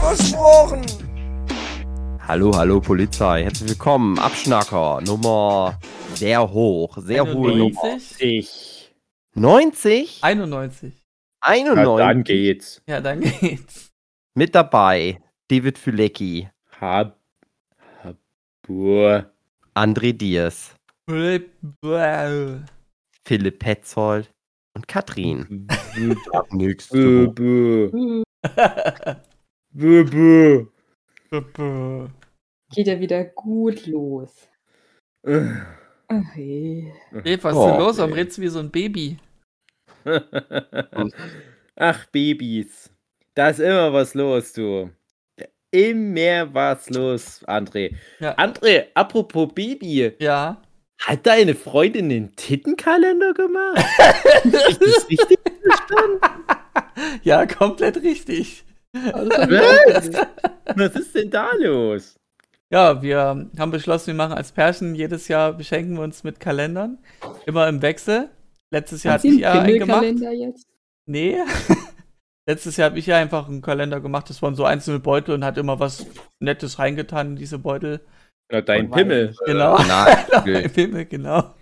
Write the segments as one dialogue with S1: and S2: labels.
S1: Versprochen.
S2: Hallo, hallo Polizei, herzlich willkommen. Abschnacker, Nummer sehr hoch, sehr hohe Nummer.
S3: 90?
S2: 90?
S4: 91.
S3: Na,
S2: 91.
S3: dann geht's.
S4: Ja, dann geht's.
S2: Mit dabei David Fülecki,
S3: Hab. Habur.
S2: André Diers,
S4: Bäh.
S2: Philipp Petzold und Katrin. Nix.
S3: Bö, bö. Bö, bö.
S5: Geht ja wieder gut los.
S3: Äh.
S5: Ach je.
S4: Ey, was ist
S2: Oh,
S4: denn los? Warum
S2: ey.
S4: redest du wie so ein Baby?
S3: Ach, Babys. Da ist immer was los, du. Immer was los, André.
S4: Ja.
S3: André, apropos Baby.
S4: Ja.
S3: Hat deine Freundin den Tittenkalender gemacht? Ist das richtig?
S4: Ja, komplett richtig.
S3: Was? Was ist denn da los?
S4: Ja, wir haben beschlossen, wir machen als Pärchen jedes Jahr beschenken wir uns mit Kalendern. Immer im Wechsel. Letztes Jahr
S5: Hat
S4: ich
S5: einen
S4: ja einen gemacht.
S5: Jetzt?
S4: Nee. Letztes Jahr habe ich ja einfach einen Kalender gemacht. Das waren so einzelne Beutel und hat immer was Nettes reingetan in diese Beutel.
S3: Na, dein Pimmel.
S4: Genau.
S2: Nein,
S4: Ein Pimmel, genau.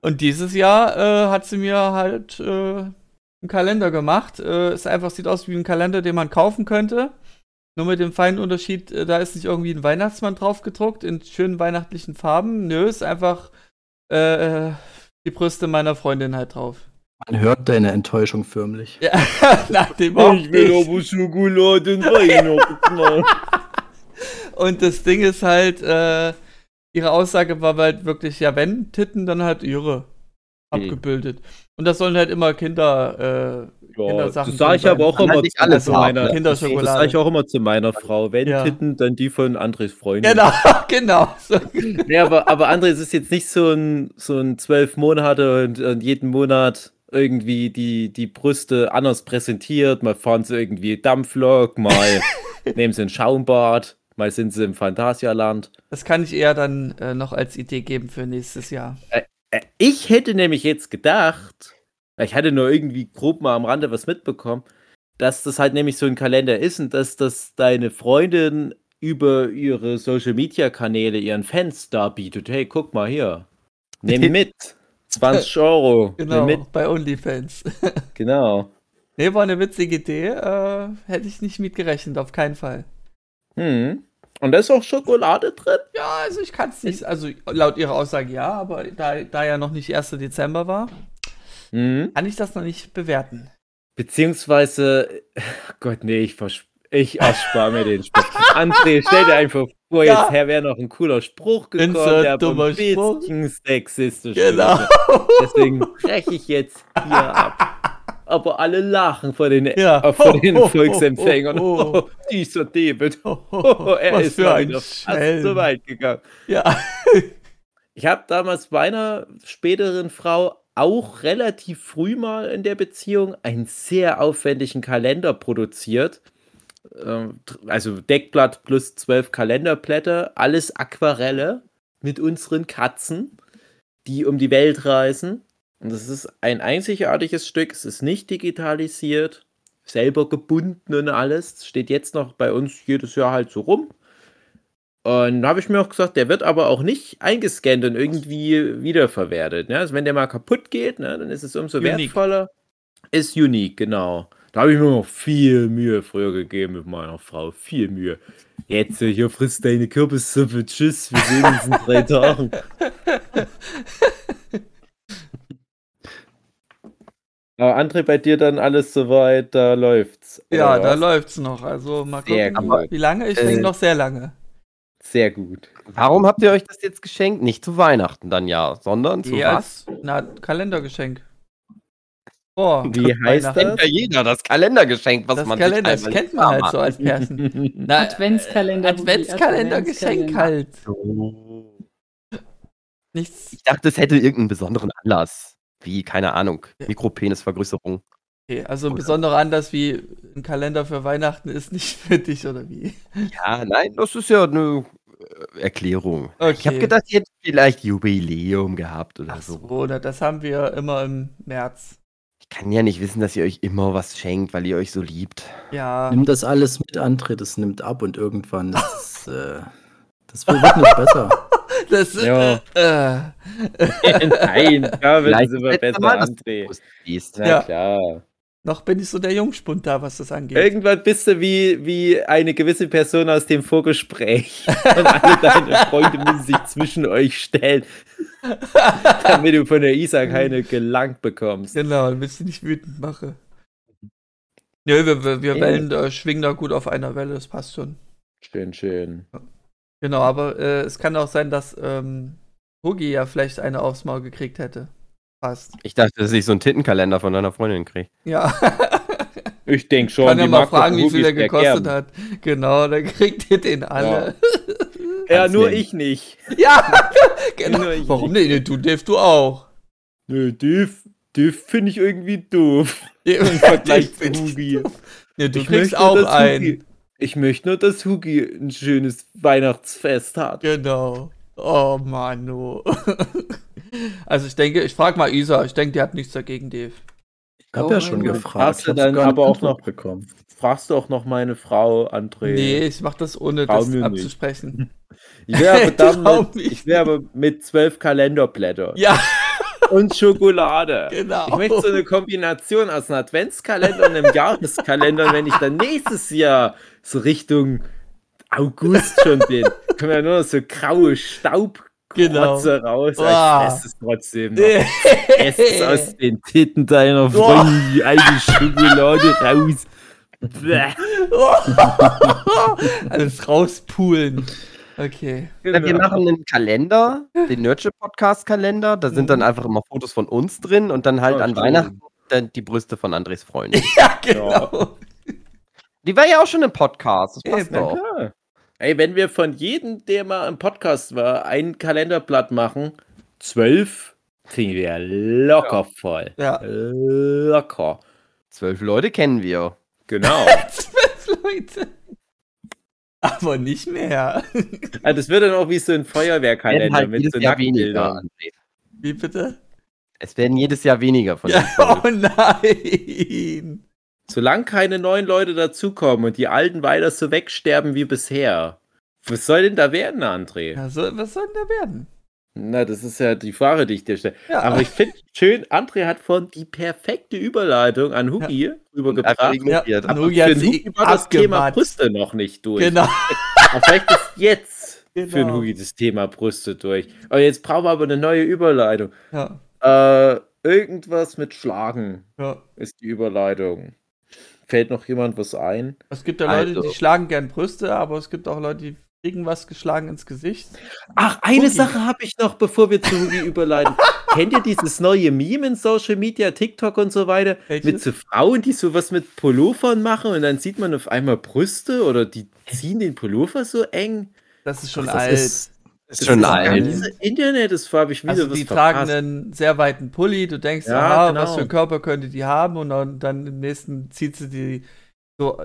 S4: Und dieses Jahr äh, hat sie mir halt äh, einen Kalender gemacht. Äh, ist einfach, sieht aus wie ein Kalender, den man kaufen könnte. Nur mit dem feinen Unterschied, äh, da ist nicht irgendwie ein Weihnachtsmann drauf gedruckt in schönen weihnachtlichen Farben. Nö, ist einfach äh, die Brüste meiner Freundin halt drauf.
S6: Man hört deine Enttäuschung förmlich.
S4: Ja, nach dem auch
S3: Ich will aber Schokolade und Weihnachten.
S4: Und das Ding ist halt, äh, ihre Aussage war halt wirklich, ja, wenn Titten, dann halt ihre Abgebildet. Und das sollen halt immer Kinder, äh,
S3: Ja,
S4: Kindersachen
S3: das sage ich
S4: sein.
S3: aber auch immer
S2: nicht
S3: zu
S2: alles haben,
S3: meiner,
S2: ne?
S3: das sage ich auch immer zu meiner Frau. Wenn
S4: Ja.
S3: Titten, dann die von Andres Freundin.
S4: Genau, genau. So.
S3: Nee, aber, aber André, es ist jetzt nicht so ein, so ein zwölf Monate und, und jeden Monat irgendwie die, die Brüste anders präsentiert. Mal fahren sie irgendwie Dampflok, mal nehmen sie ein Schaumbad, mal sind sie im Phantasialand.
S4: Das kann ich eher dann äh, noch als Idee geben für nächstes Jahr.
S3: Äh, Ich hätte nämlich jetzt gedacht, ich hatte nur irgendwie grob mal am Rande was mitbekommen, dass das halt nämlich so ein Kalender ist und dass das deine Freundin über ihre Social Media Kanäle ihren Fans darbietet. Hey, guck mal hier. Nimm mit. 20 Euro.
S4: Genau,
S3: Nimm mit.
S4: bei OnlyFans.
S3: Genau.
S4: nee, war eine witzige Idee. Äh, hätte ich nicht mit gerechnet, auf keinen Fall.
S3: Hm. Und da ist auch Schokolade drin?
S4: Ja, also ich kann es nicht, also laut ihrer Aussage ja, aber da, da ja noch nicht 1. Dezember war,
S3: Hm.
S4: kann ich das noch nicht bewerten.
S3: Beziehungsweise, Gott, nee, ich, ich erspare mir den Spruch. André, stell dir einfach vor,
S4: Ja.
S3: jetzt wäre noch ein cooler Spruch gekommen,
S4: Insert
S3: der
S4: dummer
S3: ein
S4: Spruch.
S3: bisschen sexistisch
S4: Genau.
S3: Deswegen breche ich jetzt hier ab. Aber alle lachen vor den,
S4: Ja.
S3: äh, vor den
S4: ho,
S3: Volksempfängern.
S4: ho.
S3: Oh, dieser David.
S4: Oh,
S3: Oh, er ist
S4: für ein
S3: fast
S4: Schelm.
S3: so weit gegangen.
S4: Ja.
S3: Ich habe damals bei einer späteren Frau auch relativ früh mal in der Beziehung einen sehr aufwendigen Kalender produziert. Ähm, Also Deckblatt plus zwölf Kalenderblätter, alles Aquarelle mit unseren Katzen, die um die Welt reisen. Und das ist ein einzigartiges Stück, es ist nicht digitalisiert, selber gebunden und alles. Es steht jetzt noch bei uns jedes Jahr halt so rum. Und da habe ich mir auch gesagt, der wird aber auch nicht eingescannt und irgendwie wiederverwertet. Ne? Also wenn der mal kaputt geht, ne, dann ist es umso
S4: Unique.
S3: wertvoller. Ist unique, genau. Da habe ich mir noch viel Mühe früher gegeben mit meiner Frau. Viel Mühe. Jetzt hier frisst deine Kürbissuppe. Tschüss, wir sehen uns in drei Tagen. Aber André, bei dir dann alles soweit, da läuft's.
S4: Ja, da
S3: was?
S4: läuft's noch. Also mal
S3: Sehr
S4: gucken,
S3: gut.
S4: wie lange. Ich
S2: Äh,
S4: denke noch sehr lange.
S3: Sehr gut.
S2: Warum habt ihr euch das jetzt geschenkt? Nicht zu Weihnachten dann ja, sondern zu
S4: Eh
S2: was?
S4: na, Kalendergeschenk. vor.
S3: Wie heißt
S4: Weihnachten.
S2: Kennt ja jeder, das Kalendergeschenk, was
S4: Das
S2: man
S4: Kalender, das kennt man halt so als
S3: das?
S4: Na,
S5: Adventskalender.
S4: Adventskalender-Geschenk halt.
S2: Oh.
S4: Nichts.
S2: Ich dachte, es hätte irgendeinen besonderen Anlass. Wie, keine Ahnung, Mikropenisvergrößerung.
S4: Okay, also ein besonderer Anlass wie ein Kalender für Weihnachten ist nicht für dich, oder wie?
S2: Ja, nein, das ist ja eine äh, Erklärung. Ich habe
S4: Okay.
S2: gedacht, ihr hättet vielleicht Jubiläum gehabt oder
S4: Ach
S2: so.
S4: so, na, das haben wir immer im März.
S2: Ich kann ja nicht wissen, dass ihr euch immer was schenkt, weil ihr euch so liebt.
S4: Ja.
S6: Nimm das alles mit, André, das nimmt ab und irgendwann, das, ist, äh, das wird nicht besser.
S4: Das,
S3: Ja.
S4: äh,
S3: Nein, da wird
S2: Vielleicht
S3: es immer
S2: das letzte
S3: besser,
S2: Mal,
S3: André. Na
S4: Ja.
S3: klar.
S4: noch bin ich so der Jungspund da, was das angeht.
S3: Irgendwann bist du wie, wie eine gewisse Person aus dem Vorgespräch. Und alle deine Freunde müssen sich zwischen euch stellen, damit du von der Isa keine gelangt bekommst.
S4: Genau, damit ich sie nicht wütend mache. Nö, wir, wir, wir
S3: Ja.
S4: Wellen äh, schwingen da gut auf einer Welle, das passt schon.
S3: Schön, schön.
S4: Genau, aber äh, es kann auch sein, dass ähm, Hugi ja vielleicht eine aufs Maul gekriegt hätte. Passt.
S2: Ich dachte, dass ich so einen Tittenkalender von deiner Freundin kriege.
S4: Ja.
S3: Ich denke schon.
S4: kann ja mal fragen, wie viel er
S3: sehr
S4: gekostet
S3: gern.
S4: hat. Genau, dann kriegt ihr den alle.
S3: Ja,
S2: Kannst
S3: nur
S2: nehmen.
S3: ich nicht.
S4: Ja, genau.
S3: Nur ich
S4: Warum
S3: nicht.
S4: Nee, Du, Dave, du auch.
S3: Nö, die, die finde ich irgendwie doof.
S4: Im
S3: Vergleich zu Hugi.
S4: Nee, du
S3: Ich
S4: kriegst
S3: möchte,
S4: auch einen.
S3: Ich möchte nur, dass Hugi ein schönes Weihnachtsfest hat.
S4: Genau. Oh Manu. also ich denke, ich frage mal Isa, ich denke, die hat nichts dagegen, Dave.
S6: Ich habe
S4: Oh
S6: ja schon gefragt.
S3: Hast du dann aber auch noch-
S6: bekommen.
S3: Fragst du auch noch meine Frau, André?
S4: Nee, ich mach das ohne
S3: Trau
S4: das
S3: nicht.
S4: abzusprechen.
S3: Ich wäre aber, ich wär aber mit zwölf Kalenderblättern
S4: Ja,
S3: und Schokolade.
S4: genau.
S3: Ich möchte so eine Kombination aus einem Adventskalender und einem Jahreskalender. Und wenn ich dann nächstes Jahr so Richtung August schon bin, kommen ja nur noch so graue Staubkrotze
S4: Genau.
S3: raus.
S4: Boah.
S3: Aber Ich esse es trotzdem noch. Ess es aus den Titten deiner. Freundin, die alte Schokolade raus.
S4: Alles rauspulen. Okay.
S2: Ja, wir
S3: Genau.
S2: machen einen Kalender, den Nurture Podcast Kalender. Da sind dann einfach immer Fotos von uns drin und dann halt
S3: Oh,
S2: an
S3: schön.
S2: Weihnachten dann die Brüste von Andres Freundin.
S4: Ja, genau.
S2: Die war ja auch schon im Podcast. Das passt doch.
S3: klar. Ey, wenn wir von jedem, der mal im Podcast war, ein Kalenderblatt machen, zwölf, kriegen wir locker voll.
S4: Ja.
S3: Locker.
S2: Zwölf Leute kennen wir.
S3: Genau.
S4: Zwölf Leute. Aber nicht mehr.
S3: also das wird dann auch wie so ein
S2: Es werden
S3: Feuerwehrkalender
S2: halt
S3: mit
S2: jedes
S3: so
S2: Jahr weniger.
S3: Nacktbildern.
S2: André.
S4: Wie bitte?
S2: Es werden jedes Jahr weniger von
S4: Ja, oh nein.
S3: Solange keine neuen Leute dazukommen und die Alten weiter so wegsterben wie bisher. Was soll denn da werden, André?
S4: Ja, so, was soll denn da werden?
S3: Na, das ist ja die Frage, die ich dir stelle.
S4: Ja.
S3: Aber ich finde schön, André hat von die perfekte Überleitung an Hugi
S2: Einfach
S3: rübergebracht.
S2: ignoriert.
S4: Ja.
S3: Aber
S4: Hugi
S3: für
S4: hat
S3: den
S4: sie
S3: Hugi war das Thema. Brüste noch nicht durch.
S4: Genau.
S3: Aber vielleicht ist jetzt für den
S4: Genau.
S3: Hugi das Thema Brüste durch. Aber jetzt brauchen wir aber eine neue Überleitung.
S4: Ja,
S3: Äh, irgendwas mit Schlagen
S4: ja.
S3: ist die Überleitung. Fällt noch jemand was ein?
S4: Es gibt ja Leute,
S2: Also.
S4: die schlagen gern Brüste, aber es gibt auch Leute, die kriegen was geschlagen ins Gesicht.
S3: Ach, eine
S4: Hugi.
S3: Sache habe ich noch, bevor wir zu Hugi überleiten. Kennt ihr dieses neue Meme in Social Media, TikTok und so weiter?
S4: Welches?
S3: Mit so Frauen, die sowas mit Pullovern machen und dann sieht man auf einmal Brüste oder die ziehen den Pullover so eng.
S4: Das ist schon
S6: Das
S4: alt.
S6: ist,
S2: ist schon
S3: das
S2: alt.
S3: Internet ist habe ich wieder
S4: also
S3: was
S4: die
S3: verpasst.
S4: tragen einen sehr weiten Pulli, du denkst,
S3: Ja,
S4: aha,
S3: genau.
S4: was für einen Körper könnte die haben und dann, dann im nächsten zieht sie die so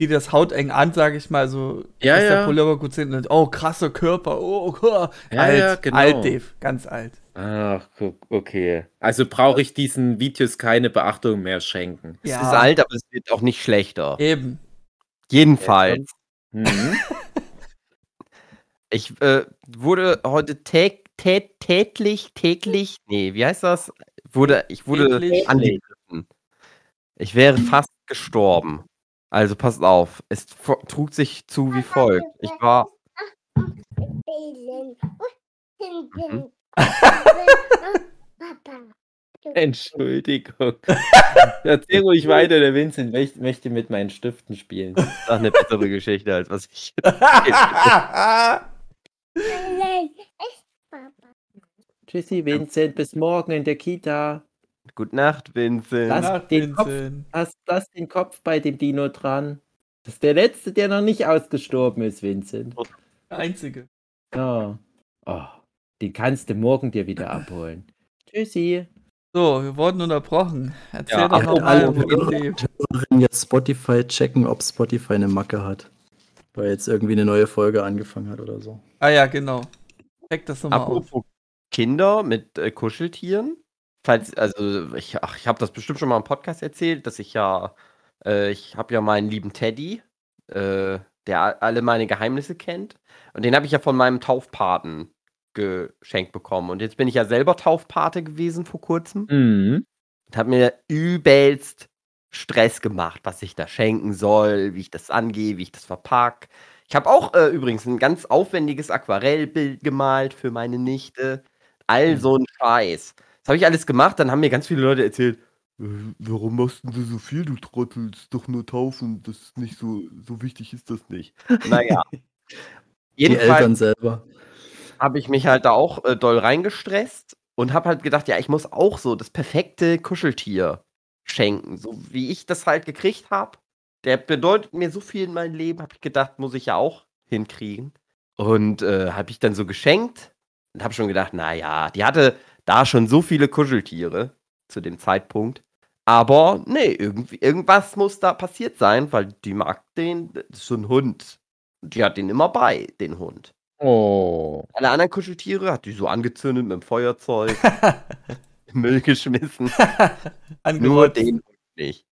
S4: die das hauteng an, sage ich mal, so
S3: Ja,
S4: dass der
S3: ja.
S4: Pullover gut sind und oh, krasser Körper, oh, oh
S3: Ja,
S4: alt,
S3: ja, genau.
S4: alt, Dave, ganz alt.
S3: Ach, guck, okay. Also brauche ich diesen Videos keine Beachtung mehr schenken.
S2: Es
S4: Ja.
S2: ist alt, aber es wird auch nicht schlechter.
S4: Eben.
S2: Jedenfalls.
S3: Mhm.
S2: Ich äh, wurde heute tä tä tätlich, täglich, nee, wie heißt das? Wurde, ich wurde
S4: Tätlich?
S2: angegriffen. Ich wäre fast gestorben. Also passt auf, es trug sich zu wie folgt. Ich war, Mhm.
S3: Entschuldigung. Erzähl ruhig weiter, der Vincent möcht- möchte mit meinen Stiften spielen.
S2: das ist eine bessere Geschichte, als was ich.
S3: Tschüssi, Vincent, bis morgen in der Kita.
S2: Gute Nacht, Vincent.
S3: Lass
S4: Nach
S3: den Kopf-
S4: Vincent.
S3: Lass, lass den Kopf bei dem Dino dran. Das ist der letzte, der noch nicht ausgestorben ist, Vincent.
S4: Der einzige.
S3: Ja. Oh, den kannst du morgen dir wieder abholen. Tschüssi.
S4: So, wir wurden unterbrochen. Erzähl
S2: Ja,
S4: doch
S6: ach,
S4: noch
S6: alle
S4: mal, worum
S6: Hörer-
S4: die
S6: Hörerinnen jetzt Spotify checken, ob Spotify eine Macke hat. Weil jetzt irgendwie eine neue Folge angefangen hat oder so.
S4: Ah ja, genau. Check das nochmal auf.
S2: Apropos Kinder mit äh, Kuscheltieren. Falls, also ich, ach, ich habe das bestimmt schon mal im Podcast erzählt, dass ich ja, äh, ich habe ja meinen lieben Teddy, äh, der alle meine Geheimnisse kennt. Und den habe ich ja von meinem Taufpaten geschenkt bekommen. Und jetzt bin ich ja selber Taufpate gewesen vor kurzem
S3: Mhm.
S2: und habe mir übelst Stress gemacht, was ich da schenken soll, wie ich das angehe, wie ich das verpack. Ich habe auch äh, übrigens ein ganz aufwendiges Aquarellbild gemalt für meine Nichte. All so ein Scheiß. Das habe ich alles gemacht, dann haben mir ganz viele Leute erzählt, "Äh, warum machst du so viel, du Trottel? Das ist doch nur taufen, das ist nicht so, so wichtig ist das nicht. Naja.
S6: Die Eltern
S2: Jedenfalls
S6: selber.
S2: habe ich mich halt da auch äh, doll reingestresst und habe halt gedacht, ja, ich muss auch so das perfekte Kuscheltier schenken, so wie ich das halt gekriegt habe. Der bedeutet mir so viel in meinem Leben, habe ich gedacht, muss ich ja auch hinkriegen. Und äh, habe ich dann so geschenkt und habe schon gedacht, na ja, die hatte da schon so viele Kuscheltiere zu dem Zeitpunkt. Aber nee, irgendwie, irgendwas muss da passiert sein, weil die mag den, das ist so ein Hund. Die hat den immer bei, den Hund.
S3: Oh.
S2: Alle anderen Kuscheltiere hat die so angezündet mit dem Feuerzeug, Müll geschmissen. Nur den nicht.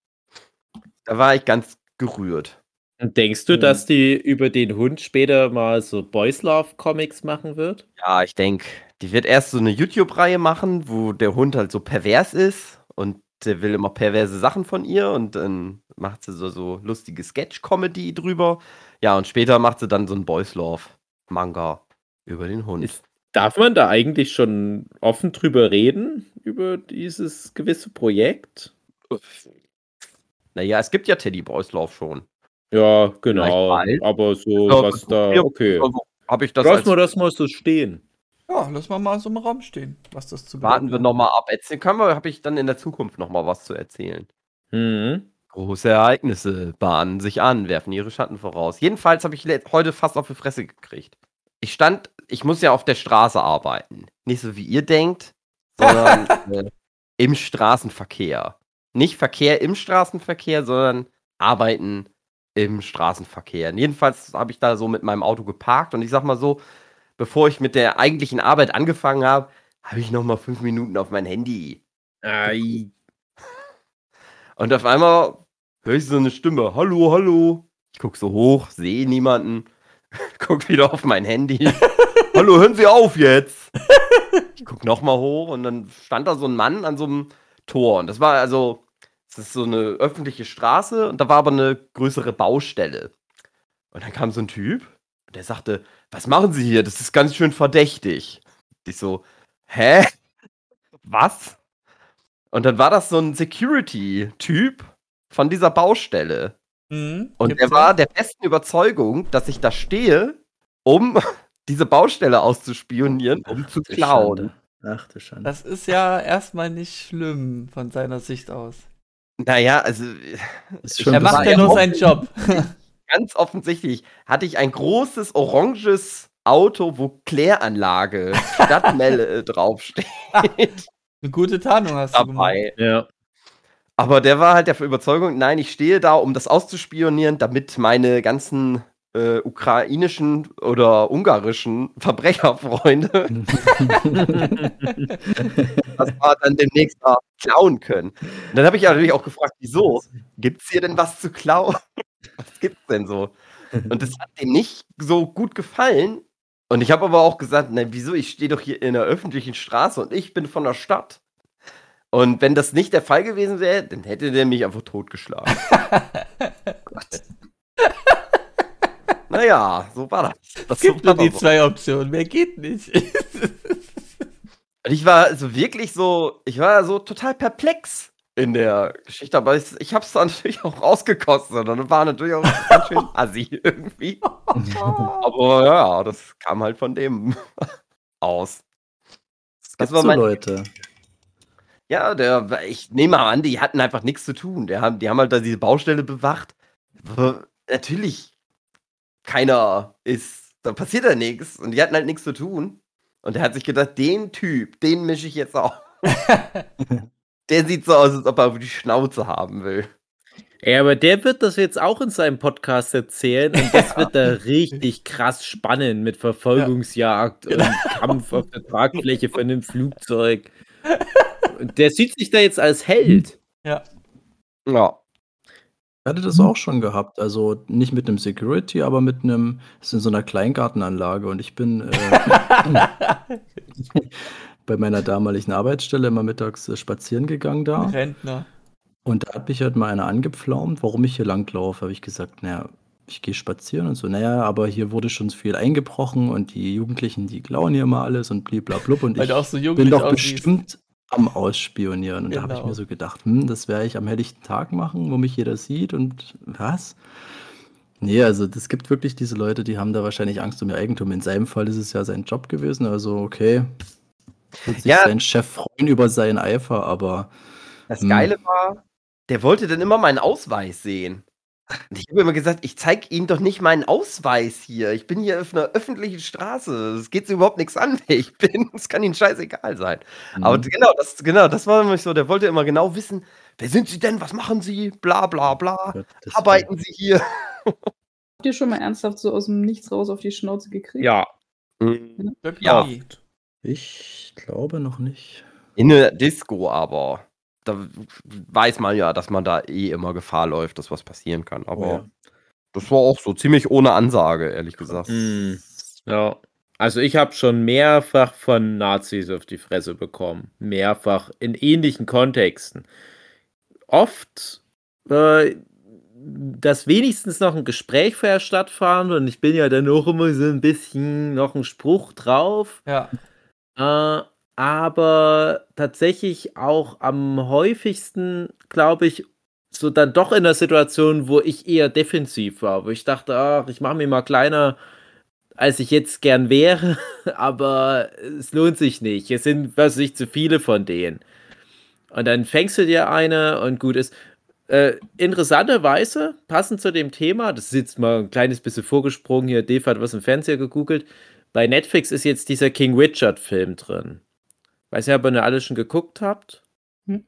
S2: Da war ich ganz gerührt.
S3: Und denkst du,
S6: Mhm.
S3: dass die über den Hund später mal so Boys Love Comics machen wird?
S2: Ja, ich denke, die wird erst so eine YouTube-Reihe machen, wo der Hund halt so pervers ist und der will immer perverse Sachen von ihr und dann macht sie so, so lustige Sketch-Comedy drüber. Ja, und später macht sie dann so ein Boys Love-Manga über den Hund.
S3: Ist, darf man da eigentlich schon offen drüber reden, über dieses gewisse Projekt?
S2: Naja, es gibt ja Teddy Boys Love schon.
S3: Ja, genau. Aber so,
S2: Ja,
S3: was da, okay.
S2: Habe ich das
S3: Lass mal das mal so stehen.
S4: Ja, lass mal mal so im Raum stehen, was das zu
S2: Warten
S4: bedeuten
S2: wir
S4: hat.
S2: nochmal ab. Erzählen können wir, habe ich dann in der Zukunft nochmal was zu erzählen.
S3: Mhm.
S2: Große Ereignisse bahnen sich an, werfen ihre Schatten voraus. Jedenfalls habe ich heute fast auf die Fresse gekriegt. Ich stand, ich muss ja auf der Straße arbeiten. Nicht so wie ihr denkt, sondern äh, im Straßenverkehr. Nicht Verkehr im Straßenverkehr, sondern arbeiten im Straßenverkehr. Jedenfalls habe ich da so mit meinem Auto geparkt und ich sag mal so, bevor ich mit der eigentlichen Arbeit angefangen habe, habe ich noch mal fünf Minuten auf mein Handy
S3: Ei.
S2: Und auf einmal höre ich so eine Stimme. Hallo, hallo. Ich gucke so hoch, sehe niemanden. guck wieder auf mein Handy. hallo, hören Sie auf jetzt. ich gucke nochmal hoch und dann stand da so ein Mann an so einem Tor. Und das war also, es ist so eine öffentliche Straße und da war aber eine größere Baustelle. Und dann kam so ein Typ, der sagte, was machen Sie hier? Das ist ganz schön verdächtig. Ich so, hä? Was? Und dann war das so ein Security-Typ von dieser Baustelle.
S4: Mhm,
S2: Und er war der festen Überzeugung, dass ich da stehe, um diese Baustelle auszuspionieren, um zu
S6: du
S2: klauen.
S6: Schande. Ach du Schande.
S4: Das ist ja erstmal nicht schlimm von seiner Sicht aus.
S2: Naja, also
S6: ist schon
S4: Er macht ja nur seinen Job.
S2: ganz offensichtlich hatte ich ein großes oranges Auto, wo Kläranlage Stadtmelle draufsteht
S4: Eine gute Tarnung hast du gemacht.
S2: dabei.
S3: Ja.
S2: Aber der war halt der Überzeugung, nein, ich stehe da, um das auszuspionieren, damit meine ganzen äh, ukrainischen oder ungarischen Verbrecherfreunde das war dann demnächst mal klauen können. Und dann habe ich natürlich auch gefragt, wieso? Gibt es hier denn was zu klauen? Was gibt's denn so? Und das hat dem nicht so gut gefallen. Und ich habe aber auch gesagt, na wieso? Ich stehe doch hier in einer öffentlichen Straße und ich bin von der Stadt. Und wenn das nicht der Fall gewesen wäre, dann hätte der mich einfach totgeschlagen. naja, so war das. das
S4: Es gibt
S2: so
S4: nur die zwei Optionen, mehr geht nicht.
S2: Und ich war also wirklich so, ich war so total perplex in der Geschichte, aber ich, ich habe es dann natürlich auch rausgekostet und dann war natürlich auch ganz schön assi irgendwie. Aber ja, das kam halt von dem aus.
S6: Das
S2: war
S6: so
S2: mein-
S6: Leute.
S2: Ja, der, ich nehme mal an, die hatten einfach nichts zu tun. Der haben, die haben halt da diese Baustelle bewacht. Natürlich, keiner ist, da passiert ja nichts. Und die hatten halt nichts zu tun. Und er hat sich gedacht, den Typ, den mische ich jetzt auch. Der sieht so aus, als ob er auf die Schnauze haben will.
S3: Ja, aber der wird das jetzt auch in seinem Podcast erzählen und das wird da richtig krass spannend mit Verfolgungsjagd und Kampf auf der Tragfläche von einem Flugzeug. Und der sieht sich da jetzt als Held.
S4: Ja.
S2: Ja.
S6: Ich hatte das auch schon gehabt. Also nicht mit einem Security, aber mit einem, es ist in so einer Kleingartenanlage und ich bin äh, bei meiner damaligen Arbeitsstelle immer mittags äh, spazieren gegangen da.
S4: Rentner.
S6: Und da hat mich halt mal einer angepflaumt, warum ich hier langlaufe. Habe ich gesagt, naja, ich gehe spazieren und so, naja, aber hier wurde schon viel eingebrochen und die Jugendlichen, die klauen hier mal alles und bliblablub und ich
S4: so
S6: bin doch
S4: aussiehst.
S6: bestimmt am Ausspionieren. Und da habe ich
S4: Genau.
S6: mir so gedacht, hm, das werde ich am helllichten Tag machen, wo mich jeder sieht und was? Nee, also das gibt wirklich diese Leute, die haben da wahrscheinlich Angst um ihr Eigentum. In seinem Fall ist es ja sein Job gewesen, also okay. Wird sich
S2: Ja.
S6: sein Chef freuen über seinen Eifer, aber
S2: Das
S6: Hm.
S2: Geile war, der wollte dann immer meinen Ausweis sehen. Und ich habe immer gesagt, ich zeige ihm doch nicht meinen Ausweis hier. Ich bin hier auf einer öffentlichen Straße. Es geht überhaupt nichts an, wer ich bin. Es kann ihm scheißegal sein. Aber
S6: hm,
S2: genau, das, genau, das war nämlich so. Der wollte immer genau wissen, wer sind Sie denn? Was machen Sie? Bla bla bla.
S6: Gott,
S2: Arbeiten Sie hier?
S5: Habt ihr schon mal ernsthaft so aus dem Nichts raus auf die Schnauze gekriegt?
S3: Ja.
S4: Wirklich
S2: Ja.
S4: nie.
S6: Ich glaube noch nicht.
S2: In der Disco aber. Da weiß man ja, dass man da eh immer Gefahr läuft, dass was passieren kann. Aber
S6: Oh ja.
S2: das war auch so ziemlich ohne Ansage, ehrlich gesagt.
S3: Mm, ja. Also ich habe schon mehrfach von Nazis auf die Fresse bekommen. Mehrfach in ähnlichen Kontexten. Oft, äh, dass wenigstens noch ein Gespräch vorher stattfand und ich bin ja dann auch immer so ein bisschen noch ein Spruch drauf.
S4: Ja.
S3: Äh, aber tatsächlich auch am häufigsten, glaube ich, so dann doch in der Situation, wo ich eher defensiv war, wo ich dachte, ach, ich mache mich mal kleiner, als ich jetzt gern wäre, aber es lohnt sich nicht. Es sind, was ich, zu viele von denen. Und dann fängst du dir eine und gut ist. Äh, interessanterweise, passend zu dem Thema, das ist jetzt mal ein kleines bisschen vorgesprungen hier, Dave hat was im Fernseher gegoogelt. Bei Netflix ist jetzt dieser King Richard-Film drin. Weiß nicht, ob ihr alle schon geguckt habt.
S5: Hm.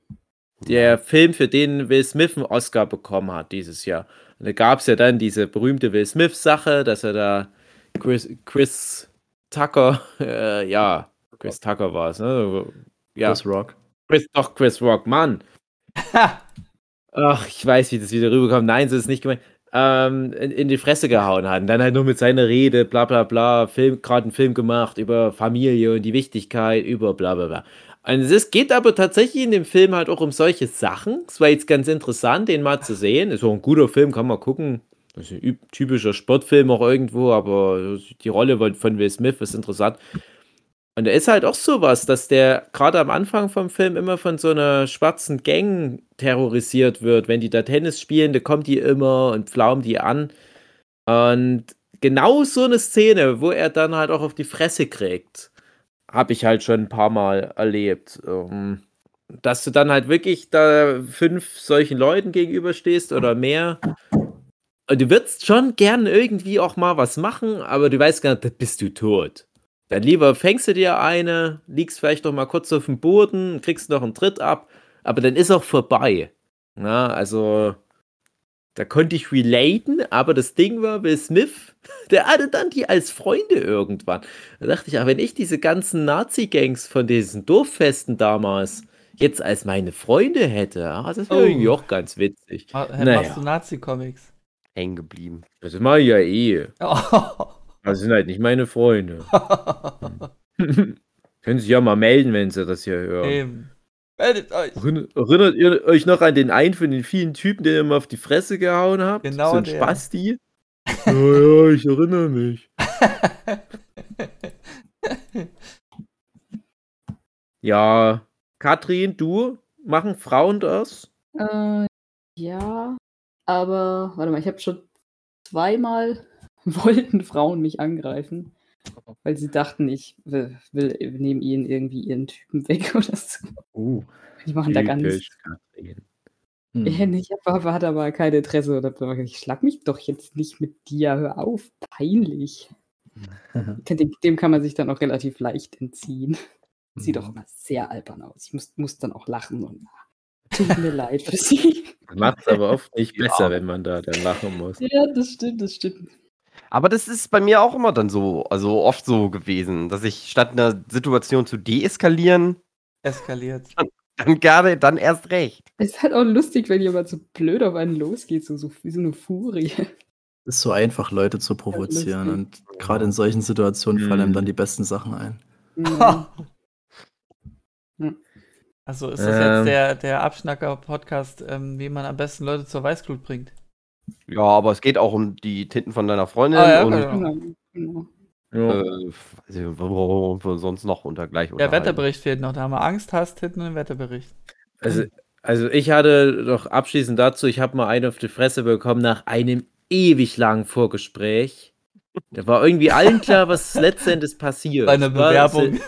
S3: Der Film, für den Will Smith einen Oscar bekommen hat dieses Jahr. Und da gab es ja dann diese berühmte Will Smith-Sache, dass er da Chris, Chris Tucker, äh, ja, Chris Tucker war es, ne? Ja,
S6: Chris Rock.
S3: Chris, doch, Chris Rock, Mann. Ach, ich weiß, wie das wieder rüberkommt. Nein, so ist es nicht gemeint. Ähm, in, in die Fresse gehauen hat. Und dann halt nur mit seiner Rede, bla bla bla, gerade einen Film gemacht über Familie und die Wichtigkeit, über bla bla bla. Und es geht aber tatsächlich in dem Film halt auch um solche Sachen. Es war jetzt ganz interessant, den mal zu sehen. Ist auch ein guter Film, kann man gucken. Das ist ein typischer Sportfilm auch irgendwo, aber die Rolle von Will Smith ist interessant. Und da ist halt auch sowas, dass der gerade am Anfang vom Film immer von so einer schwarzen Gang terrorisiert wird. Wenn die da Tennis spielen, da kommt die immer und pflaumen die an. Und genau so eine Szene, wo er dann halt auch auf die Fresse kriegt, habe ich halt schon ein paar Mal erlebt. Ähm, Dass du dann halt wirklich da fünf solchen Leuten gegenüberstehst oder mehr. Und du würdest schon gern irgendwie auch mal was machen, aber du weißt gar nicht, bist du tot. Dann lieber fängst du dir eine, liegst vielleicht noch mal kurz auf dem Boden, kriegst noch einen Tritt ab, aber dann ist auch vorbei. Na, also, da konnte ich relaten, aber das Ding war, Will Smith, der hatte dann die als Freunde irgendwann. Da dachte ich, ach, wenn ich diese ganzen Nazi-Gangs von diesen Dorffesten damals jetzt als meine Freunde hätte, ah, das wäre
S4: Oh.
S3: irgendwie auch ganz witzig.
S4: Ma
S3: Naja.
S4: Machst du Nazi-Comics?
S2: Hängen geblieben.
S3: Das mache ich ja eh.
S4: Oh.
S3: Das sind halt nicht meine Freunde. Können sich ja mal melden, wenn sie das hier hören.
S4: Eben. Meldet euch.
S3: Erinner- Erinnert ihr euch noch an den einen von den vielen Typen, den ihr immer auf die Fresse gehauen habt?
S4: Genau
S3: so ein
S4: der.
S3: Spasti? ja, ja, ich erinnere mich. Ja, Katrin, du? Machen Frauen das?
S5: Äh, ja, aber warte mal, ich habe schon zweimal wollten Frauen mich angreifen, weil sie dachten, ich will, will nehme ihnen irgendwie ihren Typen weg oder so.
S6: Uh.
S5: Die machen da ganz.
S6: Hm.
S5: Ja, ich hab, hatte aber kein Interesse. Und gesagt, ich schlag mich doch jetzt nicht mit dir. Hör auf, peinlich. Dem, dem kann man sich dann auch relativ leicht entziehen. Sieht
S6: Mhm.
S5: auch immer sehr albern aus. Ich muss, muss dann auch lachen und tut mir leid für sie.
S3: Macht es aber oft nicht
S2: Ja.
S3: besser, wenn man da dann lachen muss.
S5: Ja, das stimmt, das stimmt.
S2: Aber das ist bei mir auch immer dann so, also oft so gewesen, dass ich statt einer Situation zu deeskalieren,
S4: Eskaliert.
S2: dann gerade dann erst recht.
S5: Es ist halt auch lustig, wenn jemand so blöd auf einen losgeht, so, so wie so eine Furie.
S6: Es ist so einfach, Leute zu provozieren. Und gerade in solchen Situationen fallen einem
S3: Mhm.
S6: dann die besten Sachen ein.
S5: Ja.
S4: Also ist das
S3: Ähm.
S4: jetzt der, der Abschnacker-Podcast, ähm, wie man am besten Leute zur Weißglut bringt?
S2: Ja, aber es geht auch um die Tinten von deiner Freundin
S4: Ah, ja,
S2: und
S4: genau.
S5: Genau, genau.
S3: Ja.
S2: äh, weiß ich, worüber wir sonst noch unter gleich
S4: Der. Wetterbericht fehlt noch. Da haben wir Angst, Hass, Titten und den Wetterbericht.
S3: Also, also ich hatte noch abschließend dazu, ich habe mal eine auf die Fresse bekommen nach einem ewig langen Vorgespräch. Da war irgendwie allen klar, was letztendlich passiert.
S4: Bei einer
S3: Es war
S4: Bewerbung.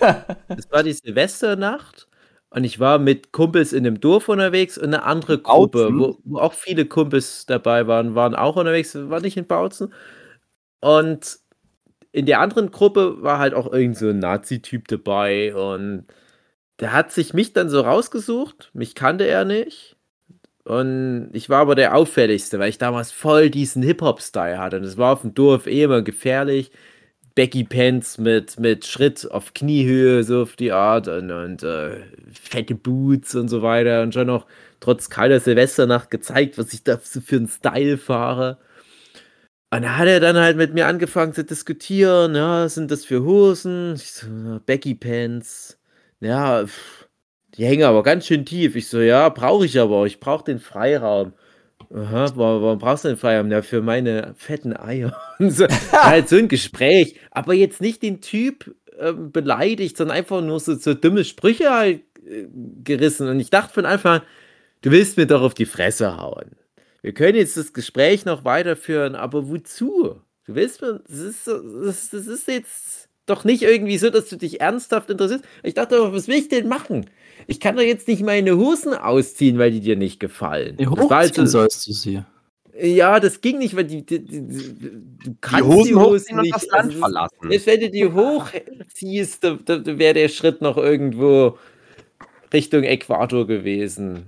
S3: Es war die Silvesternacht und ich war mit Kumpels in einem Dorf unterwegs und eine andere Gruppe, wo, wo auch viele Kumpels dabei waren, waren auch unterwegs, war nicht in Bautzen. Und in der anderen Gruppe war halt auch irgend so ein Nazi-Typ dabei und der hat sich mich dann so rausgesucht. Mich kannte er nicht. Und ich war aber der auffälligste, weil ich damals voll diesen Hip-Hop-Style hatte. Und es war auf dem Dorf eh immer gefährlich. Becky Pants mit, mit Schritt auf Kniehöhe, so auf die Art. Und, und äh, fette Boots und so weiter. Und schon noch trotz kalter Silvesternacht gezeigt, was ich da für einen Style fahre. Und da hat er dann halt mit mir angefangen zu diskutieren. Ja, was sind das für Hosen? Ich so, "Ja, Becky Pants. Ja, pff, die hängen aber ganz schön tief. Ich so, ja, brauche ich aber. Ich brauche den Freiraum. Aha, warum, warum brauchst du den Freiraum? Ja, für meine fetten Eier. Und so, halt so ein Gespräch. Aber jetzt nicht den Typ ähm, beleidigt, sondern einfach nur so, so dumme Sprüche halt äh, gerissen. Und ich dachte von Anfang an, du willst mir doch auf die Fresse hauen. Wir können jetzt das Gespräch noch weiterführen, aber wozu? Du willst mir, das ist, das, das ist jetzt doch nicht irgendwie so, dass du dich ernsthaft interessierst. Ich dachte, was will ich denn machen? Ich kann doch jetzt nicht meine Hosen ausziehen, weil die dir nicht gefallen.
S6: Nee,
S3: Das war halt
S6: hochziehen
S3: so-
S6: sollst du sie.
S3: ja, das ging nicht, weil die, die, die, die kannst
S2: Hosen hochziehen und das Land
S3: Also,
S2: verlassen.
S3: Selbst wenn du die hochziehst, da, da, da wäre der Schritt noch irgendwo Richtung Äquator gewesen.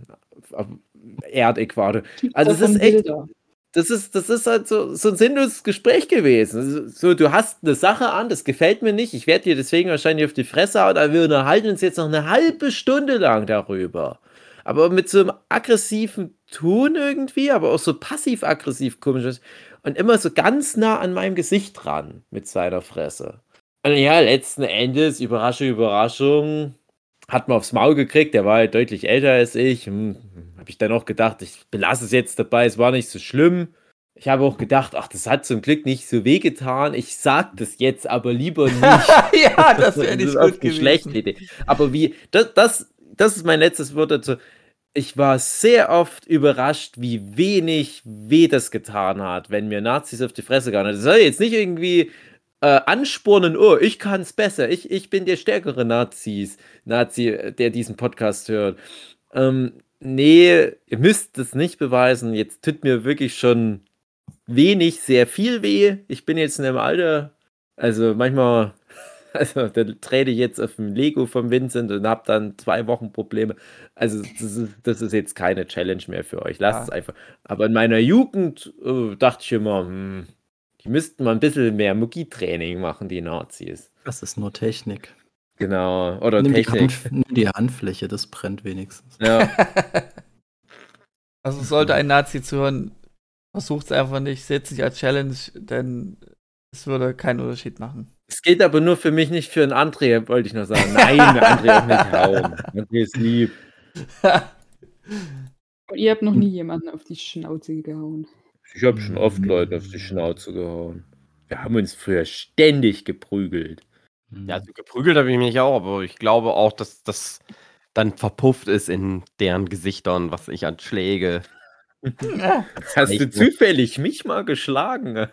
S3: Erdäquator. Also
S5: Davon
S3: ist echt,
S5: Bilder.
S3: Das ist, das ist halt so, so ein sinnloses Gespräch gewesen. So, du hast eine Sache an, das gefällt mir nicht, ich werde dir deswegen wahrscheinlich auf die Fresse hauen, aber wir unterhalten uns jetzt noch eine halbe Stunde lang darüber. Aber mit so einem aggressiven Ton irgendwie, aber auch so passiv-aggressiv komisches und immer so ganz nah an meinem Gesicht dran mit seiner Fresse. Und ja, letzten Endes, Überraschung, Überraschung, hat man aufs Maul gekriegt, der war halt deutlich älter als ich. Hm, habe ich dann auch gedacht, ich belasse es jetzt dabei, es war nicht so schlimm. Ich habe auch gedacht, ach, das hat zum Glück nicht so wehgetan. Ich sag das jetzt aber lieber nicht.
S4: ja, das wäre nicht gut gewesen.
S3: schlechte Idee. Aber wie, das, das, das ist mein letztes Wort dazu. Ich war sehr oft überrascht, wie wenig weh das getan hat, wenn mir Nazis auf die Fresse gehauen hat. Das soll jetzt nicht irgendwie äh, anspornen, oh, ich kann es besser, ich, ich bin der stärkere Nazis, Nazi, äh, der diesen Podcast hört. Ähm, nee, ihr müsst es nicht beweisen. Jetzt tut mir wirklich schon wenig, sehr viel weh. Ich bin jetzt in einem Alter, also manchmal, also da trete ich jetzt auf dem Lego vom Vincent und habe dann zwei Wochen Probleme. Also das ist, das ist jetzt keine Challenge mehr für euch. Lasst
S4: Ja.
S3: es einfach. Aber in meiner Jugend äh, dachte ich immer, hm, die müssten mal ein bisschen mehr Mucki-Training machen, die Nazis.
S6: Das ist nur Technik.
S3: Genau. Oder
S6: Nimm die,
S3: Technik.
S6: Hand, nimm die Handfläche, das brennt wenigstens.
S3: Ja.
S4: Also sollte ein Nazi zuhören, versucht es einfach nicht, seht sich als Challenge, denn es würde keinen Unterschied machen.
S3: Es geht aber nur für mich nicht für einen André, wollte ich noch sagen. Nein, André auch nicht hauen. André ist lieb.
S5: Und ihr habt noch nie jemanden auf die Schnauze gehauen.
S3: Ich habe schon oft Leute auf die Schnauze gehauen. Wir haben uns früher ständig geprügelt.
S2: Ja, also geprügelt habe ich mich auch, aber ich glaube auch, dass das dann verpufft ist in deren Gesichtern, was ich an Schläge.
S3: Hast du zufällig mich mal geschlagen?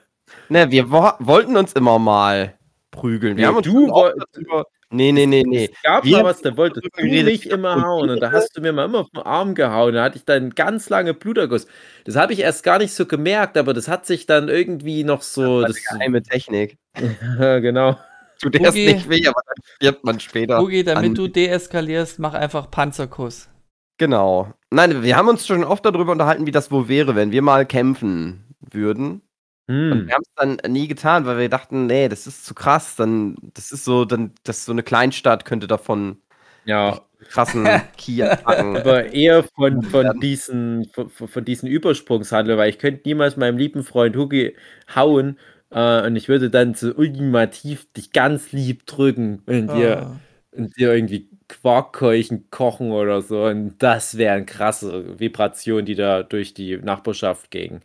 S2: Ne, wir wo wollten uns immer mal prügeln. Wir
S3: Ja,
S2: haben uns
S3: du
S2: darüber Nee, nee, nee, nee.
S3: Es gab
S2: Wir
S3: mal was, da wolltest du mich
S2: ich
S3: immer hauen und da hast du mir mal immer auf den Arm gehauen. Da hatte ich dann ganz lange Bluterguss. Das habe ich erst gar nicht so gemerkt, aber das hat sich dann irgendwie noch so.
S2: Das
S3: Das,
S2: ist eine geheime Technik.
S3: genau.
S2: Tut erst nicht weh, aber dann stirbt man später.
S4: Hugi, damit
S2: an-
S4: du deeskalierst, mach einfach Panzerkuss.
S2: Genau. Nein, wir haben uns schon oft darüber unterhalten, wie das wohl wäre, wenn wir mal kämpfen würden. Und
S3: Hm.
S2: wir haben es dann nie getan, weil wir dachten, nee, das ist zu krass. Dann, das ist so, dann, das so eine Kleinstadt könnte davon
S3: Ja,
S2: krassen Key-Attacken.
S3: aber eher von, von, diesen, von, von diesen Übersprungshandel, weil ich könnte niemals meinem lieben Freund Hugi hauen äh, und ich würde dann so ultimativ dich ganz lieb drücken und dir,
S4: Ah.
S3: und dir irgendwie Quarkkeuchen kochen oder so. Und das wären krasse Vibrationen, die da durch die Nachbarschaft gingen.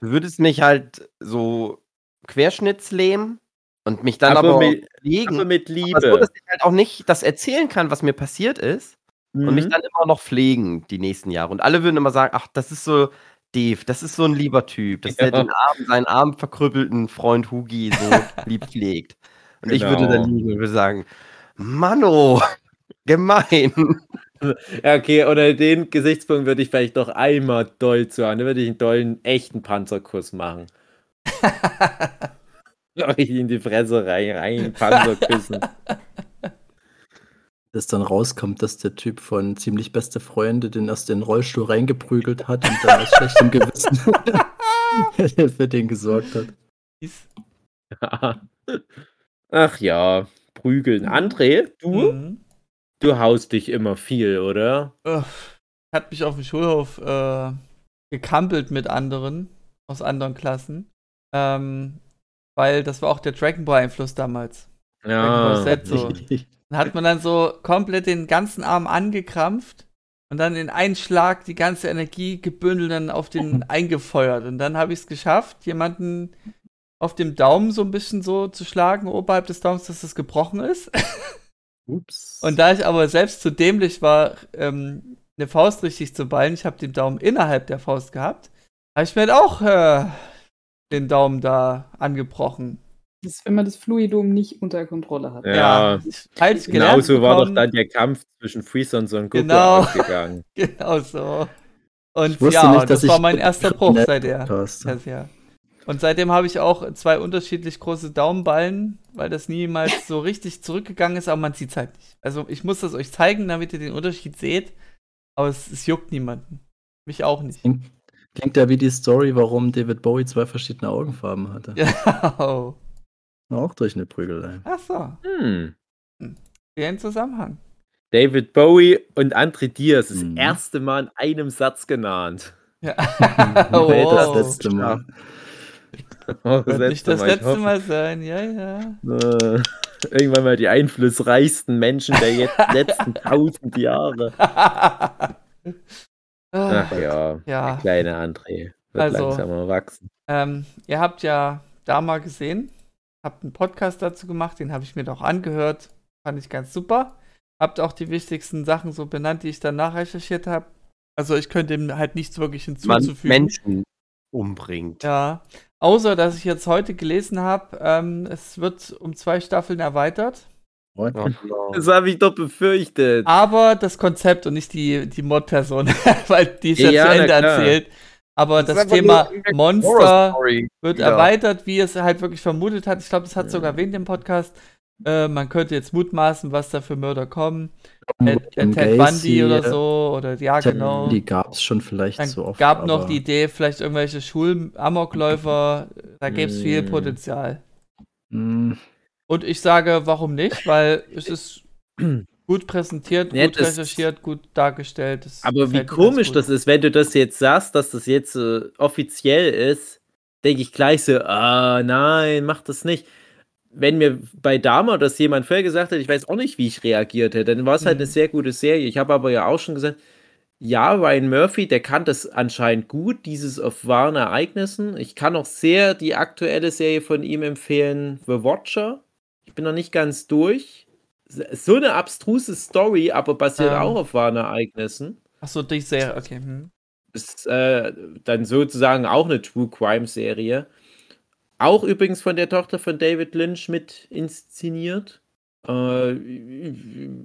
S2: Du würdest mich halt so querschnittslähmen und mich dann aber,
S3: Aber mit-
S2: fliegen.
S3: Aber mit
S2: aber so,
S3: Liebe.
S2: dass ich halt auch nicht das erzählen kann, was mir passiert ist. und mich
S3: Mhm.
S2: dann immer noch pflegen die nächsten Jahre. Und alle würden immer sagen, ach, das ist so Dave, das ist so ein lieber Typ, dass der
S3: Ja.
S2: den armen, seinen arm verkrüppelten Freund Hugi so lieb pflegt. Und ich würde da
S3: Genau.
S2: liegen und würde sagen, Manno, gemein.
S3: Ja, okay, unter den Gesichtspunkt würde ich vielleicht doch einmal doll zu an. Dann würde ich einen dollen, echten Panzerkuss machen. ich in die Fresse rein, rein Panzerküssen.
S6: Dass dann rauskommt, dass der Typ von ziemlich beste Freunde den erst in den Rollstuhl reingeprügelt hat und dann aus schlechtem Gewissen für den gesorgt hat.
S3: Ach ja, prügeln. André, du?
S4: Mhm.
S3: Du haust dich immer viel, oder?
S4: Uff. Hat mich auf dem Schulhof äh, gekampelt mit anderen aus anderen Klassen. Ähm, weil das war auch der Dragon Ball Einfluss damals.
S3: Ja.
S4: Dragon Ball Z so. Dann hat man dann so komplett den ganzen Arm angekrampft und dann in einen Schlag die ganze Energie gebündelt dann auf den eingefeuert. Und dann habe ich es geschafft, jemanden auf dem Daumen so ein bisschen so zu schlagen, oberhalb des Daumens, dass es gebrochen ist.
S6: Ups.
S4: Und da ich aber selbst zu dämlich war, ähm, eine Faust richtig zu ballen, ich habe den Daumen innerhalb der Faust gehabt, habe ich mir halt auch äh, den Daumen da angebrochen.
S5: Das ist, wenn man das Fluidum nicht unter Kontrolle hat.
S3: Ja.
S4: Ich gelernt
S3: Genauso war doch dann der Kampf zwischen Freezer und Son Goku
S4: Genau.
S3: ausgegangen.
S4: Genau so. Und ja,
S6: nicht,
S4: das war mein erster Bruch seither. Ja. Und seitdem habe ich auch zwei unterschiedlich große Daumenballen, weil das niemals so richtig zurückgegangen ist, aber man sieht es halt nicht. Also ich muss das euch zeigen, damit ihr den Unterschied seht, aber es, es juckt niemanden. Mich auch nicht.
S6: Klingt, klingt ja wie die Story, warum David Bowie zwei verschiedene Augenfarben hatte.
S4: Genau.
S6: Auch durch eine Prügelei.
S4: Ach so,
S3: Hm.
S4: der Zusammenhang.
S3: David Bowie und André Diaz das
S6: Mhm.
S3: erste Mal in einem Satz genannt.
S4: Ja.
S6: Nee, das
S4: oh,
S6: letzte Mal.
S3: Oh,
S4: wird nicht das
S3: Ich
S4: letzte Mal sein, ja, ja.
S3: irgendwann mal die einflussreichsten Menschen der jetzt letzten tausend Jahre. Ach ja,
S4: Ah, ja.
S3: kleine André. Wird
S4: Also.
S3: langsam erwachsen.
S4: Ähm, ihr habt ja da mal gesehen, habt einen Podcast dazu gemacht, den habe ich mir doch angehört. Fand ich ganz super. Habt auch die wichtigsten Sachen so benannt, die ich dann nachrecherchiert habe. Also ich könnte dem halt nichts wirklich
S2: Man
S4: hinzuzufügen.
S2: Menschen umbringt.
S4: Ja. Außer, dass ich jetzt heute gelesen habe, ähm, es wird um zwei Staffeln erweitert.
S2: Oh, no.
S3: Das habe ich doch befürchtet.
S4: Aber das Konzept und nicht die, die Mod-Person, weil die ist ja,
S3: Ja,
S4: zu Ende
S3: klar.
S4: erzählt. Aber
S2: Das
S4: das, Thema Monster wird
S2: wieder.
S4: erweitert, wie es halt wirklich vermutet hat. Ich glaube, das hat sogar erwähnt im Podcast. Äh, man könnte jetzt mutmaßen, was da für Mörder kommen. Äh, Ted
S6: Gacy,
S4: Bundy oder
S6: äh,
S4: so. Oder ja,
S6: Ted
S4: genau.
S6: Die gab es schon vielleicht
S4: Dann
S6: so oft.
S4: gab noch die Idee, vielleicht irgendwelche Schulamokläufer. Da gäbe es viel
S3: Mm.
S4: Potenzial.
S6: Hm,
S4: Und ich sage, warum nicht? Weil es ist gut präsentiert,
S3: Ja,
S4: gut recherchiert, gut dargestellt. Das
S3: Aber wie komisch das ist, wenn du das jetzt sagst, dass das jetzt äh, offiziell ist, denke ich gleich so, ah nein, mach das nicht. Wenn mir bei Dama das jemand vorher gesagt hätte, ich weiß auch nicht, wie ich reagiert hätte, dann war es halt
S4: Mhm.
S3: eine sehr gute Serie. Ich habe aber ja auch schon gesagt, ja, Ryan Murphy, der kann das anscheinend gut, dieses auf wahren Ereignissen. Ich kann auch sehr die aktuelle Serie von ihm empfehlen, The Watcher. Ich bin noch nicht ganz durch. So eine abstruse Story, aber basiert
S4: Ähm.
S3: auch auf wahren Ereignissen
S4: Achso, die Serie, okay. Hm.
S3: ist äh, dann sozusagen auch eine True Crime Serie. Auch übrigens von der Tochter von David Lynch mit inszeniert. Äh,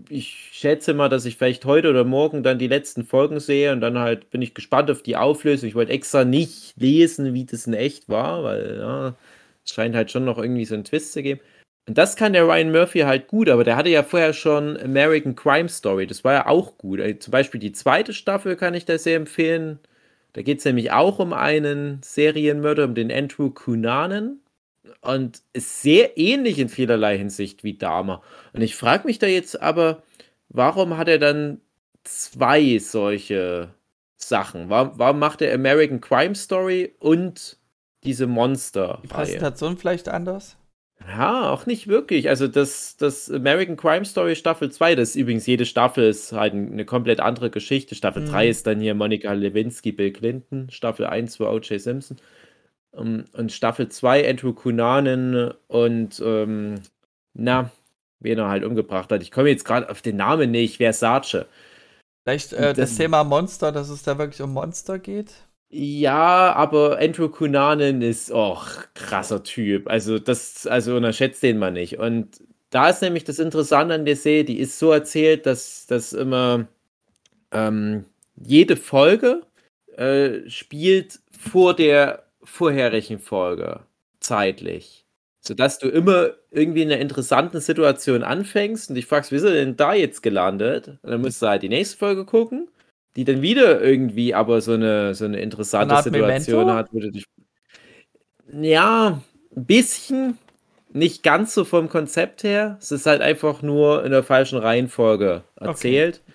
S3: ich schätze mal, dass ich vielleicht heute oder morgen dann die letzten Folgen sehe und dann halt bin ich gespannt auf die Auflösung. Ich wollte extra nicht lesen, wie das in echt war, weil ja, es scheint halt schon noch irgendwie so einen Twist zu geben. Und das kann der Ryan Murphy halt gut, aber der hatte ja vorher schon American Crime Story. Das war ja auch gut. Also zum Beispiel die zweite Staffel kann ich da sehr empfehlen. Da geht es nämlich auch um einen Serienmörder, um den Andrew Cunanan. Und ist sehr ähnlich in vielerlei Hinsicht wie Dahmer. Und ich frage mich da jetzt aber, warum hat er dann zwei solche Sachen? Warum, warum macht er American Crime Story und diese Monster?
S4: Die Präsentation vielleicht anders?
S3: Ja, auch nicht wirklich. Also das, das American Crime Story Staffel 2, das ist übrigens jede Staffel ist halt eine komplett andere Geschichte. Staffel mhm. 3 ist dann hier Monica Lewinsky, Bill Clinton. Staffel 1 war O.J. Simpson. Ähm, und Staffel 2 Andrew Cunanan und ähm, na, wen er halt umgebracht hat. Ich komme jetzt gerade auf den Namen nicht, Versace.
S4: Vielleicht äh, das, das Thema Monster, dass es da wirklich um Monster geht?
S3: Ja, aber Andrew Cunanan ist auch krasser Typ. Also das, also unterschätzt den man nicht. Und da ist nämlich das Interessante an der Serie, die ist so erzählt, dass das immer ähm, jede Folge äh, spielt vor der vorherigen Folge zeitlich. Sodass du immer irgendwie in einer interessanten Situation anfängst und dich fragst, wie ist er denn da jetzt gelandet? Und dann musst du halt die nächste Folge gucken die dann wieder irgendwie aber so eine, so eine interessante eine Situation Memento? hat, wo du dich. Ja, ein bisschen, nicht ganz so vom Konzept her. Es ist halt einfach nur in der falschen Reihenfolge erzählt. Okay.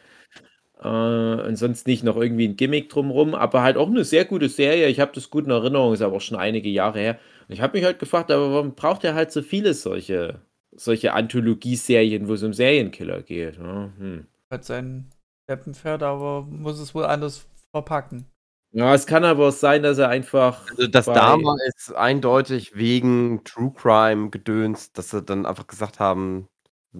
S3: Äh, und sonst nicht noch irgendwie ein Gimmick drumrum, aber halt auch eine sehr gute Serie. Ich habe das gut in Erinnerung, ist aber auch schon einige Jahre her. Und ich habe mich halt gefragt, aber warum braucht er halt so viele solche, solche Anthologieserien, wo es um Serienkiller geht? Ja, hm.
S4: Hat seinen Steppenpferd, aber muss es wohl anders verpacken.
S3: Ja, es kann aber auch sein, dass er einfach.
S2: Also das Dama ist eindeutig wegen True Crime gedöns, dass sie dann einfach gesagt haben,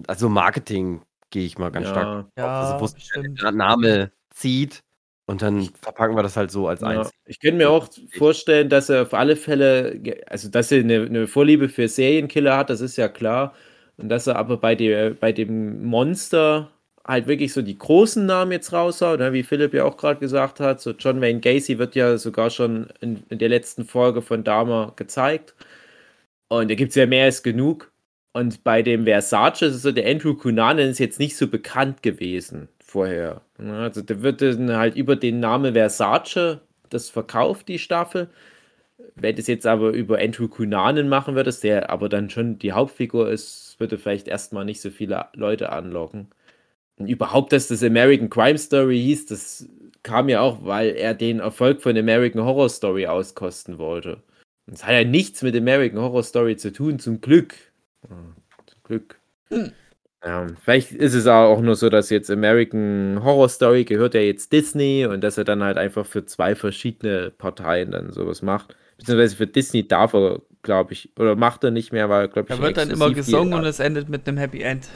S2: also Marketing gehe ich mal ganz ja. stark.
S4: Ja,
S2: also wo der Name zieht und dann verpacken wir das halt so als ja. eins.
S3: Ich könnte mir auch vorstellen, dass er auf alle Fälle, also dass er eine, eine Vorliebe für Serienkiller hat, das ist ja klar. Und dass er aber bei, der, bei dem Monster halt wirklich so die großen Namen jetzt raushaut, ne, wie Philipp ja auch gerade gesagt hat. So John Wayne Gacy wird ja sogar schon in, in der letzten Folge von Dahmer gezeigt. Und da gibt es ja mehr als genug. Und bei dem Versace, also der Andrew Cunanan ist jetzt nicht so bekannt gewesen vorher. Ne, also der wird dann halt über den Namen Versace das verkauft, die Staffel. Wenn das jetzt aber über Andrew Cunanan machen würdest, der aber dann schon die Hauptfigur ist, würde vielleicht erstmal nicht so viele Leute anlocken. Und überhaupt, dass das American Crime Story hieß, das kam ja auch, weil er den Erfolg von American Horror Story auskosten wollte. Das hat ja nichts mit American Horror Story zu tun, zum Glück. Zum Glück. Hm. Ja, vielleicht ist es auch nur so, dass jetzt American Horror Story gehört ja jetzt Disney und dass er dann halt einfach für zwei verschiedene Parteien dann sowas macht. Beziehungsweise für Disney darf er, glaube ich, oder macht er nicht mehr, weil, glaube
S4: ich. Er wird dann immer gesungen und es endet mit einem Happy End.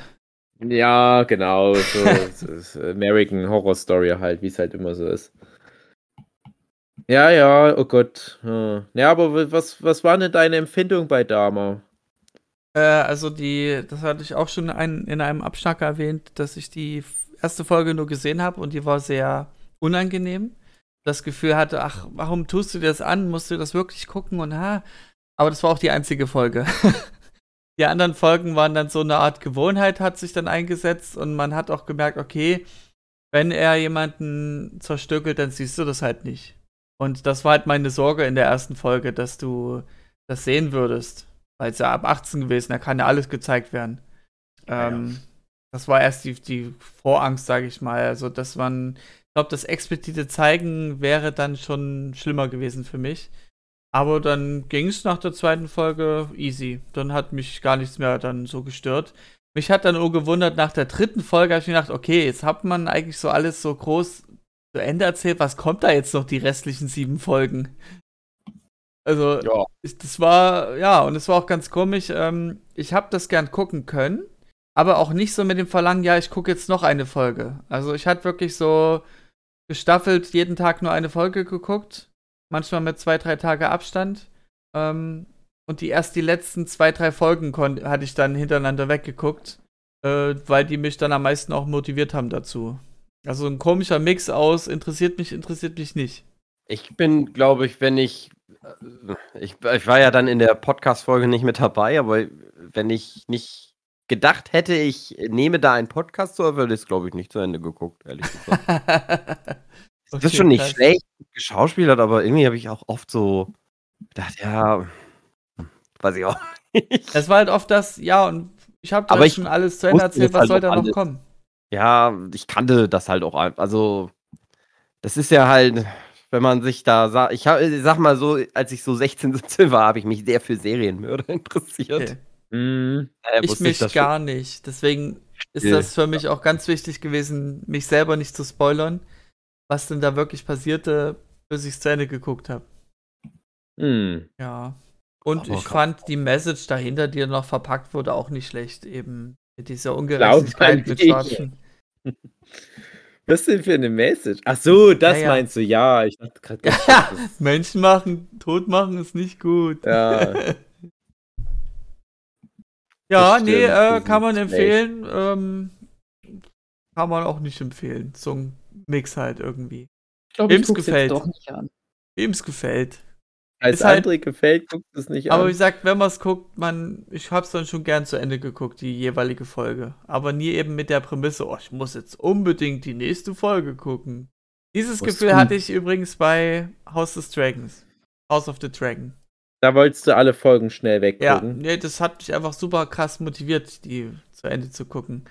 S3: Ja, genau. So, American Horror Story halt, wie es halt immer so ist. Ja, ja, oh Gott. Ja, aber was, was war denn deine Empfindung bei Dama?
S4: Äh, also die, das hatte ich auch schon ein, in einem Abschnack erwähnt, dass ich die erste Folge nur gesehen habe und die war sehr unangenehm. Das Gefühl hatte, ach, warum tust du dir das an? Musst du das wirklich gucken? Und ha, aber das war auch die einzige Folge. die anderen Folgen waren dann so eine Art Gewohnheit, hat sich dann eingesetzt und man hat auch gemerkt, okay, wenn er jemanden zerstückelt, dann siehst du das halt nicht. Und das war halt meine Sorge in der ersten Folge, dass du das sehen würdest. Weil es ja ab 18 gewesen, da kann ja alles gezeigt werden. Ähm, ja. Das war erst die, die Vorangst, sage ich mal. Also, dass man, ich glaube, das explizite Zeigen wäre dann schon schlimmer gewesen für mich. Aber dann ging es nach der zweiten Folge easy. Dann hat mich gar nichts mehr dann so gestört. Mich hat dann nur gewundert, nach der dritten Folge habe ich mir gedacht, okay, jetzt hat man eigentlich so alles so groß zu Ende erzählt. Was kommt da jetzt noch die restlichen sieben Folgen? Also, ja. das war, ja, und es war auch ganz komisch. Ähm, ich habe das gern gucken können, aber auch nicht so mit dem Verlangen, ja, ich gucke jetzt noch eine Folge. Also, ich hatte wirklich so gestaffelt jeden Tag nur eine Folge geguckt manchmal mit zwei, drei Tage Abstand. Ähm, und die erst die letzten zwei, drei Folgen hatte ich dann hintereinander weggeguckt. äh, weil die mich dann am meisten auch motiviert haben dazu. Also ein komischer Mix aus interessiert mich, interessiert mich nicht.
S2: Ich bin, glaube ich, wenn ich, äh, ich, ich war ja dann in der Podcast-Folge nicht mit dabei, aber wenn ich nicht gedacht hätte, ich nehme da einen Podcast zu, würde ich es, glaube ich, nicht zu Ende geguckt, ehrlich gesagt. das
S4: Okay,
S2: ist schon nicht
S4: krass.
S2: schlecht geschauspielert, aber irgendwie habe ich auch oft so gedacht, ja, hm, weiß ich auch nicht.
S4: Es war halt oft das, ja, und ich habe da
S2: ich
S4: schon alles zu Ende erzählt,
S2: das
S4: was
S2: halt
S4: soll da noch
S2: alles.
S4: kommen?
S2: Ja, ich kannte das halt auch einfach. Also, das ist ja halt, wenn man sich da sagt, ich hab, ich sag mal so, als ich so 16, 17 war, habe ich mich sehr für Serienmörder interessiert.
S4: Okay.
S2: Daher
S4: Ich mich
S2: das schon.
S4: gar nicht. Deswegen ist das für mich auch ganz wichtig gewesen, mich selber nicht zu spoilern, was denn da wirklich passierte, bis ich Ende geguckt habe.
S3: Mhm.
S4: Ja. Und
S6: Aber
S4: ich fand die Message dahinter, die noch verpackt wurde, auch nicht schlecht. Eben mit dieser Ungerechtigkeit mit
S3: ich.
S4: Schwarzen.
S3: Was denn für eine Message? Ach so, das
S4: Ja, ja.
S3: meinst du, ja. Ich dachte gerade,
S4: Menschen machen, tot machen ist nicht gut.
S3: ja.
S4: Ja, nee, äh, kann man empfehlen. Ähm, kann man auch nicht empfehlen. So ein Mix halt irgendwie.
S5: Ich glaube, ich
S4: Wem's
S5: guck's
S4: gefällt.
S5: doch nicht an.
S4: Wem es gefällt.
S3: Als
S4: Ist halt-
S3: gefällt, guckt es nicht
S4: Aber wie
S3: an.
S4: gesagt, wenn man es guckt, man, ich hab's dann schon gern zu Ende geguckt, die jeweilige Folge. Aber nie eben mit der Prämisse, oh, ich muss jetzt unbedingt die nächste Folge gucken. Dieses
S6: Was
S4: Gefühl
S6: tun?
S4: hatte ich übrigens bei House of Dragons. House of the Dragon.
S3: Da wolltest du alle Folgen schnell
S4: Ja,
S3: weggucken.
S4: nee, das hat mich einfach super krass motiviert, die zu Ende zu gucken.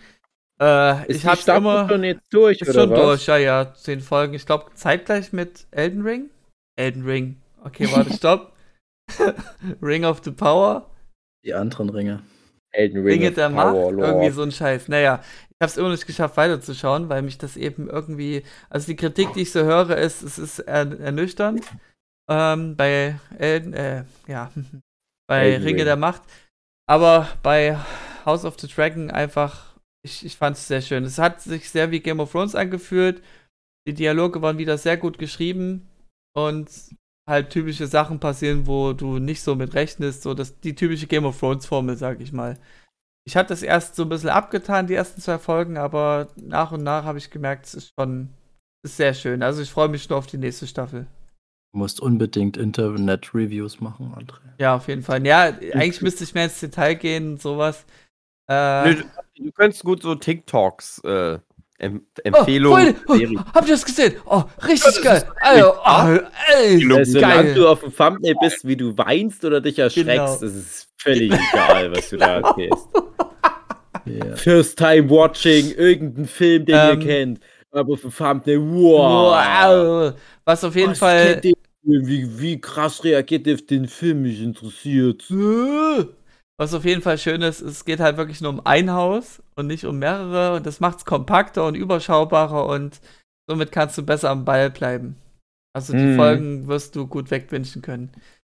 S4: Äh,
S3: Ist
S4: ich hab's
S3: Staffel
S4: immer.
S3: schon jetzt durch,
S4: Ist
S3: oder
S4: schon
S3: was?
S4: durch, ja, ja. Zehn Folgen. Ich glaube, zeitgleich mit Elden Ring. Elden Ring. Okay, warte, stopp. Ring of the Power.
S6: Die anderen Ringe.
S3: Elden Ring
S4: Ringe
S3: of
S4: der Macht. Irgendwie so ein Scheiß. Naja, ich habe es immer nicht geschafft, weiterzuschauen, weil mich das eben irgendwie. Also die Kritik, die ich so höre, ist, es ist er, ernüchternd. Ähm, bei Elden, äh, ja. bei
S3: Elden
S4: Ringe
S3: Ring.
S4: der Macht. Aber bei House of the Dragon einfach, ich, ich fand es sehr schön. Es hat sich sehr wie Game of Thrones angefühlt. Die Dialoge waren wieder sehr gut geschrieben und halt typische Sachen passieren, wo du nicht so mit rechnest. So das, die typische Game of Thrones Formel, sag ich mal. Ich hatte das erst so ein bisschen abgetan, die ersten zwei Folgen, aber nach und nach habe ich gemerkt, es ist schon ist sehr schön. Also ich freue mich schon auf die nächste Staffel.
S6: Du musst unbedingt Internet-Reviews machen, André.
S4: Ja, auf jeden Fall. Ja, eigentlich müsste ich mehr ins Detail gehen und sowas. Äh,
S2: Nö, du, du könntest gut so TikToks äh, em
S4: oh,
S2: Empfehlungen.
S4: Freunde,
S2: Serien.
S4: oh, habt ihr das gesehen? Oh, richtig geil. Also, oh, ey,
S3: Also,
S4: geil.
S3: du auf dem Thumbnail bist, wie du weinst oder dich erschreckst,
S4: Genau.
S3: ist es völlig egal, was du da erzählst.
S6: Ja.
S3: First time watching, irgendein Film, den
S4: Ähm,
S3: ihr kennt. Aber auf dem Thumbnail, wow.
S4: Wow. Was auf jeden
S3: Was
S4: Fall.
S3: Wie, wie krass reagiert ihr auf den Film? Mich interessiert.
S4: Was auf jeden Fall schön ist, es geht halt wirklich nur um ein Haus und nicht um mehrere und das macht es kompakter und überschaubarer und somit kannst du besser am Ball bleiben. Also die
S3: Mhm.
S4: Folgen wirst du gut wegwünschen können.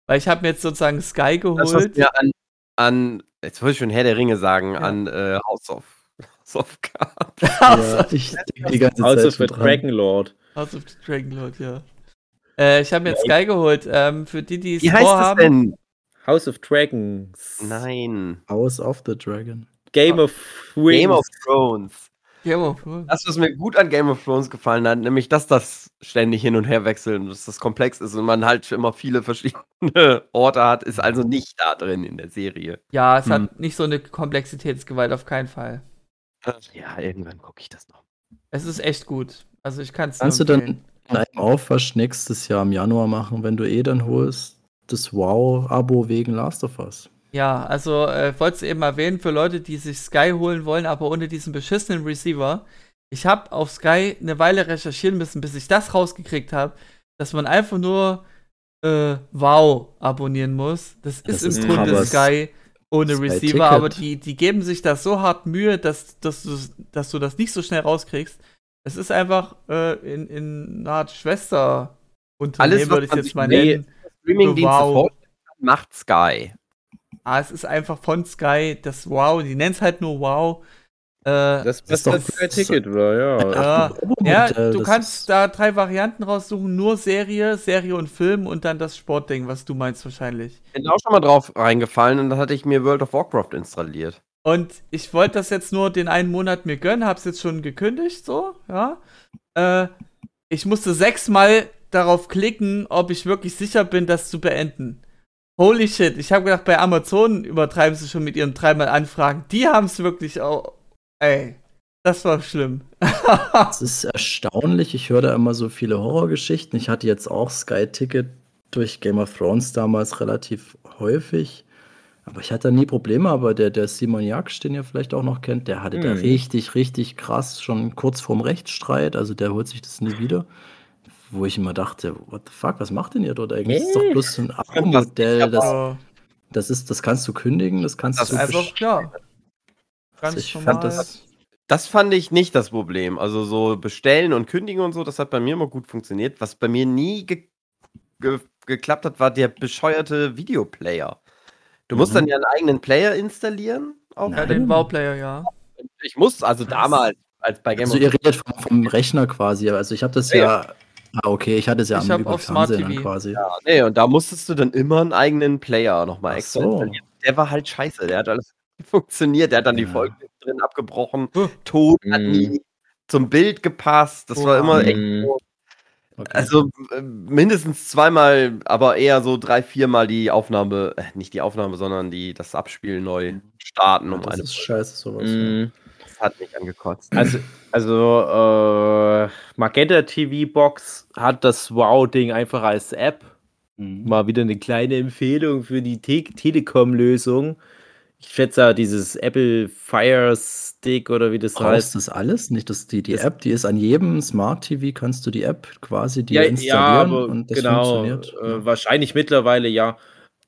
S4: Weil ich habe mir jetzt sozusagen Sky
S2: Das, was
S4: geholt.
S2: mir an, an, jetzt wollte ich schon Herr der Ringe sagen,
S4: Ja.
S2: an äh, House of, House of Cards.
S6: Ja, ich die ganze
S3: House
S6: Zeit
S3: of the
S6: schon dran.
S3: Dragon Lord.
S4: House of the Dragon Lord, ja. Äh, ich habe mir jetzt Sky geholt. Ähm, für die, die es
S2: Wie heißt das
S4: vorhaben.
S2: denn?
S3: House of Dragons.
S2: Nein.
S6: House of the Dragon.
S3: Game of Thrones.
S2: Game of Thrones.
S4: Game of Thrones.
S2: Das, was mir gut an Game of Thrones gefallen hat, nämlich, dass das ständig hin und her wechselt und dass das komplex ist und man halt immer viele verschiedene Orte hat, ist also nicht da drin in der Serie.
S4: Ja, es
S6: Hm.
S4: hat nicht so eine Komplexitätsgewalt, auf keinen Fall.
S2: Ja, irgendwann gucke ich das noch.
S4: Es ist echt gut. Also ich kann es
S6: Kannst du dann in einem Aufwasch nächstes Jahr im Januar machen, wenn du eh dann holst, das Wow-Abo wegen Last of Us.
S4: Ja, also äh, ich wollte es eben erwähnen, für Leute, die sich Sky holen wollen, aber ohne diesen beschissenen Receiver. Ich habe auf Sky eine Weile recherchieren müssen, bis ich das rausgekriegt habe, dass man einfach nur äh, Wow abonnieren muss. Das,
S6: Das
S4: ist
S6: ist
S4: im Grunde Sky ohne
S6: Sky
S4: Receiver,
S6: Ticket.
S4: aber die, die geben sich das so hart Mühe, dass, dass, du, dass du das nicht so schnell rauskriegst. Es ist einfach äh, in, in einer Art Schwesterunternehmen,
S2: Alles, was
S4: würde ich jetzt mal
S3: nee,
S4: nennen.
S2: Streamingdienste
S4: Wow.
S2: macht Sky.
S4: Ah, es ist einfach von Sky das Wow. Die nennen es halt nur Wow. Äh,
S3: Das
S6: ist
S3: ist
S6: doch-
S3: das Sky Ticket, oder? Ja.
S4: ja,
S6: Abo-Modell,
S4: ja, du
S6: das
S4: kannst da drei Varianten raussuchen: nur Serie, Serie und Film und dann das Sportding, was du meinst wahrscheinlich.
S2: Ich bin auch schon mal drauf reingefallen und dann hatte ich mir World of Warcraft installiert.
S4: Und ich wollte das jetzt nur den einen Monat mir gönnen, hab's jetzt schon gekündigt, so, ja. Äh, ich musste sechsmal darauf klicken, ob ich wirklich sicher bin, das zu beenden. Holy shit, ich habe gedacht, bei Amazon übertreiben sie schon mit ihren dreimal Anfragen. Die haben es wirklich auch. Ey, das war schlimm.
S6: Es ist erstaunlich. Ich höre da immer so viele Horrorgeschichten. Ich hatte jetzt auch Sky Ticket durch Game of Thrones damals relativ häufig. Aber ich hatte da nie Probleme. Aber der, der Simon Jaksch, den ihr vielleicht auch noch kennt, der hatte da
S3: Mhm.
S6: richtig, richtig krass schon kurz vorm Rechtsstreit. Also der holt sich das nie wieder. Wo ich immer dachte, what the fuck, was macht denn ihr dort eigentlich? Das ist doch bloß so ein Abo-Modell. Das, das, ist, das kannst du kündigen, das kannst
S2: Das
S6: du
S4: einfach,
S6: besch-
S4: ja. Ganz
S6: ich
S4: normal.
S6: fand das-
S2: Das fand ich nicht das Problem. Also so bestellen und kündigen und so, das hat bei mir immer gut funktioniert. Was bei mir nie ge ge geklappt hat, war der bescheuerte Videoplayer. Du musst
S6: Mhm.
S2: dann ja einen eigenen Player installieren. Auf
S4: ja, den Bauplayer, ja.
S2: ich muss, also damals, als bei Game
S6: Also
S2: of
S6: ihr redet vom, vom Rechner quasi. Also ich habe das
S2: Ja,
S6: ja. Ah, okay, ich hatte es ja
S4: Ich
S6: am
S4: auf Smart TV.
S6: quasi.
S2: Ja, nee, und da musstest du dann immer einen eigenen Player nochmal extra
S6: so.
S2: installieren. Der war halt scheiße, der hat alles funktioniert, der hat dann die
S6: Ja.
S2: Folgen drin abgebrochen,
S4: Huh.
S2: Ton hat
S3: Mhm.
S2: nie zum Bild gepasst, das war
S4: Oha.
S2: immer echt
S3: Mhm.
S2: so,
S6: Okay.
S2: also äh, mindestens zweimal, aber eher so drei, viermal die Aufnahme, äh, nicht die Aufnahme, sondern die, das Abspiel neu starten um
S6: das
S2: eine
S6: ist scheiße, sowas.
S3: Mhm.
S2: Das hat mich angekotzt.
S3: Also, also äh, Magenta TV Box hat das Wow-Ding einfach als App.
S6: Ja. Mhm.
S3: Mal wieder eine kleine Empfehlung für die Te Telekom-Lösung. Ich schätze ja dieses Apple Fire Stick oder wie das
S6: Brauchst
S3: heißt.
S6: das alles? Nicht dass die, die
S3: Das-
S6: App, die ist an jedem Smart TV, kannst du die App quasi dir
S3: Ja, ja,
S6: installieren
S3: aber
S6: und das
S3: genau,
S6: funktioniert.
S3: äh, wahrscheinlich mittlerweile ja.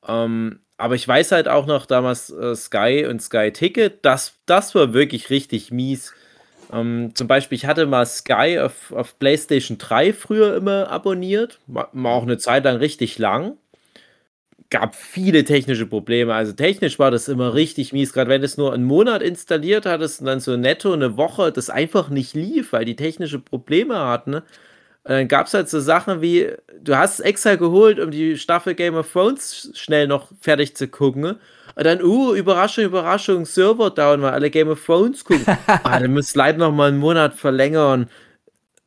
S3: Ähm, aber ich weiß halt auch noch damals äh, Sky und Sky Ticket, das, das war wirklich richtig mies. Ähm, zum Beispiel, ich hatte mal Sky auf, auf PlayStation 3 früher immer abonniert, war, auch eine Zeit lang richtig lang. Gab viele technische Probleme. Also technisch war das immer richtig mies, gerade wenn du es nur einen Monat installiert hattest und dann so netto eine Woche das einfach nicht lief, weil die technische Probleme hatten. Ne? Und dann gab es halt so Sachen wie, du hast es extra geholt, um die Staffel Game of Thrones schnell noch fertig zu gucken. Und dann, uh, Überraschung, Überraschung, Server down, weil alle Game of Thrones gucken. ah, dann müsst leider noch mal einen Monat verlängern.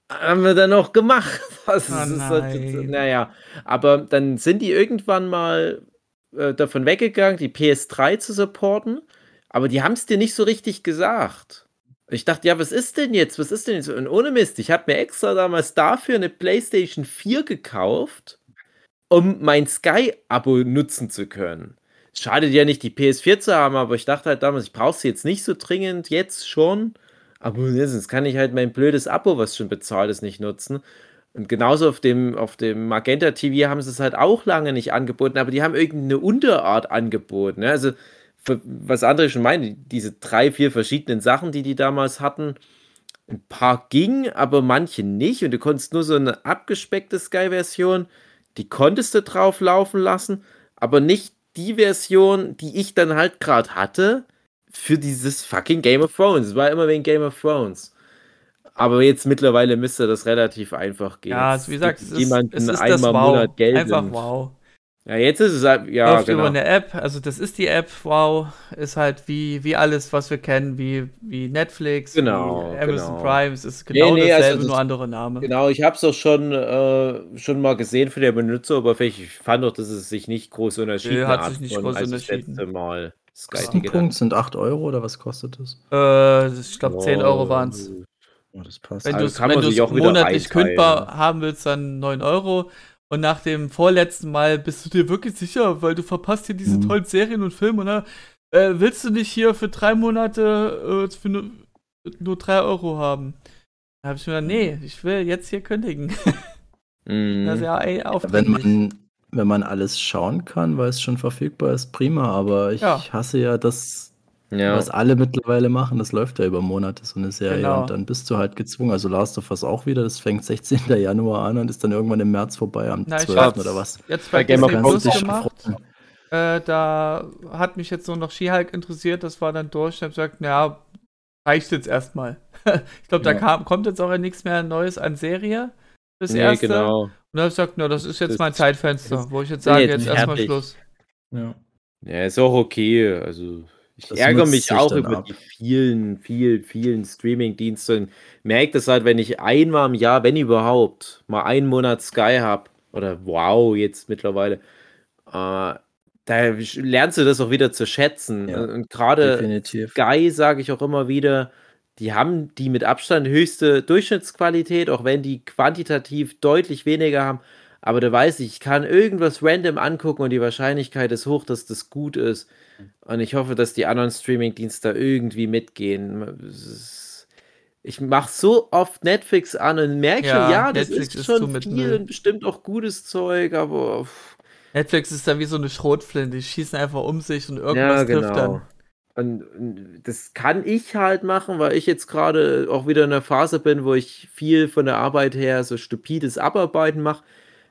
S3: Haben wir dann noch gemacht. Das
S4: Oh
S3: ist halt, naja, aber dann sind die irgendwann mal äh, davon weggegangen, die PS3 zu supporten. Aber die haben es dir nicht so richtig gesagt. Ich dachte, ja, was ist denn jetzt? Was ist denn jetzt? Und ohne Mist, ich habe mir extra damals dafür eine PlayStation 4 gekauft, um mein Sky-Abo nutzen zu können. Es Schadet ja nicht, die PS4 zu haben, aber ich dachte halt damals, ich brauche sie jetzt nicht so dringend, jetzt schon. Aber sonst kann ich halt mein blödes Abo, was schon bezahlt ist, nicht nutzen. Und genauso auf dem, auf dem Magenta TV haben sie es halt auch lange nicht angeboten, aber die haben irgendeine Unterart angeboten. Also, was andere schon meinen, diese drei, vier verschiedenen Sachen, die die damals hatten, ein paar gingen, aber manche nicht. Und du konntest nur so eine abgespeckte Sky-Version, die konntest du drauf laufen lassen, aber nicht die Version, die ich dann halt gerade hatte, für dieses fucking Game of Thrones. Es war immer wegen Game of Thrones. Aber jetzt mittlerweile müsste das relativ einfach gehen.
S4: Ja, also wie gesagt, es ist,
S3: jemanden
S4: es ist das
S3: einmal im
S4: Wow.
S3: Monat Geld.
S4: Einfach wow.
S3: Ja, jetzt ist es halt, ja,
S4: Läuft
S3: genau.
S4: über eine App, also das ist die App, wow, ist halt wie, wie alles, was wir kennen, wie, wie Netflix,
S3: Genau,
S4: wie Amazon
S3: genau.
S4: Prime, es ist genau
S3: nee, also
S4: dasselbe,
S3: das-
S4: nur andere Name.
S3: Genau, ich habe es auch schon, äh, schon mal gesehen für der Benutzeroberfläche. Ich fand doch, dass es sich nicht groß unterschieden
S4: hat
S3: hat.
S4: sich nicht groß
S3: als das
S4: unterschieden.
S3: letzte Mal Sky
S6: Kostenpunkt sind 8 Euro oder was kostet das?
S4: Äh, ich glaube 10 Euro waren es.
S6: Oh, das passt.
S4: Wenn
S3: Also
S4: du es monatlich kündbar haben willst, dann 9 Euro. Und nach dem vorletzten Mal bist du dir wirklich sicher, weil du verpasst hier diese
S6: Mhm.
S4: tollen Serien und Filme, ne? Äh, willst du nicht hier für drei Monate äh, für nur, nur 3 Euro haben? Da habe ich mir gedacht, nee, ich will jetzt hier kündigen.
S3: Mhm.
S4: Das ist ja ey,
S6: Wenn man, wenn man alles schauen kann, weil es schon verfügbar ist, prima. Aber ich
S4: Ja.
S6: hasse ja das,
S3: ja.
S6: was alle mittlerweile machen. Das läuft ja über Monate, so eine Serie.
S4: Genau.
S6: Und dann bist du halt gezwungen. Also Last of Us auch wieder. Das fängt 16. Januar an und ist dann irgendwann im März vorbei, am
S4: Na, ich
S6: 12.
S4: hab's
S6: oder was.
S4: Jetzt
S3: Bei
S4: bei
S3: Game of Thrones
S4: gemacht. Äh, da hat mich jetzt nur noch She-Hulk interessiert, das war dann durch. Ich habe gesagt, naja, reicht jetzt erstmal. ich glaube, da
S3: Ja.
S4: kam, kommt jetzt auch nichts mehr Neues an Serie. Das
S3: nee,
S4: erste.
S3: genau.
S4: Und da habe ich gesagt, na, das ist jetzt
S3: Das-
S4: mein Zeitfenster, wo ich jetzt sage,
S3: jetzt
S4: jetzt erstmal. Schluss.
S6: Ja.
S3: Ja, ist auch okay. Also, Ich ärgere mich auch über
S6: ab.
S3: die vielen, vielen, vielen Streaming-Dienste merke das halt, wenn ich einmal im Jahr, wenn überhaupt, mal einen Monat Sky habe oder wow, jetzt mittlerweile, äh, da lernst du das auch wieder zu schätzen.
S6: Ja,
S3: Und, gerade. Sky sage ich auch immer wieder, die haben die mit Abstand höchste Durchschnittsqualität, auch wenn die quantitativ deutlich weniger haben. Aber da weiß ich, ich kann irgendwas random angucken und die Wahrscheinlichkeit ist hoch, dass das gut ist. Und ich hoffe, dass die anderen Streaming-Dienste da irgendwie mitgehen. Ist- Ich mache so oft Netflix an und merke
S4: Ja,
S3: schon, ja, das
S4: Netflix
S3: ist
S4: ist
S3: schon
S4: mit
S3: viel und bestimmt auch gutes Zeug, aber pff,
S4: Netflix ist dann wie so eine Schrotflinte. Die schießen einfach um sich und
S3: ja,
S4: irgendwas trifft
S3: genau.
S4: dann.
S3: Und, und das kann ich halt machen, weil ich jetzt gerade auch wieder in einer Phase bin, wo ich viel von der Arbeit her so stupides Abarbeiten mache.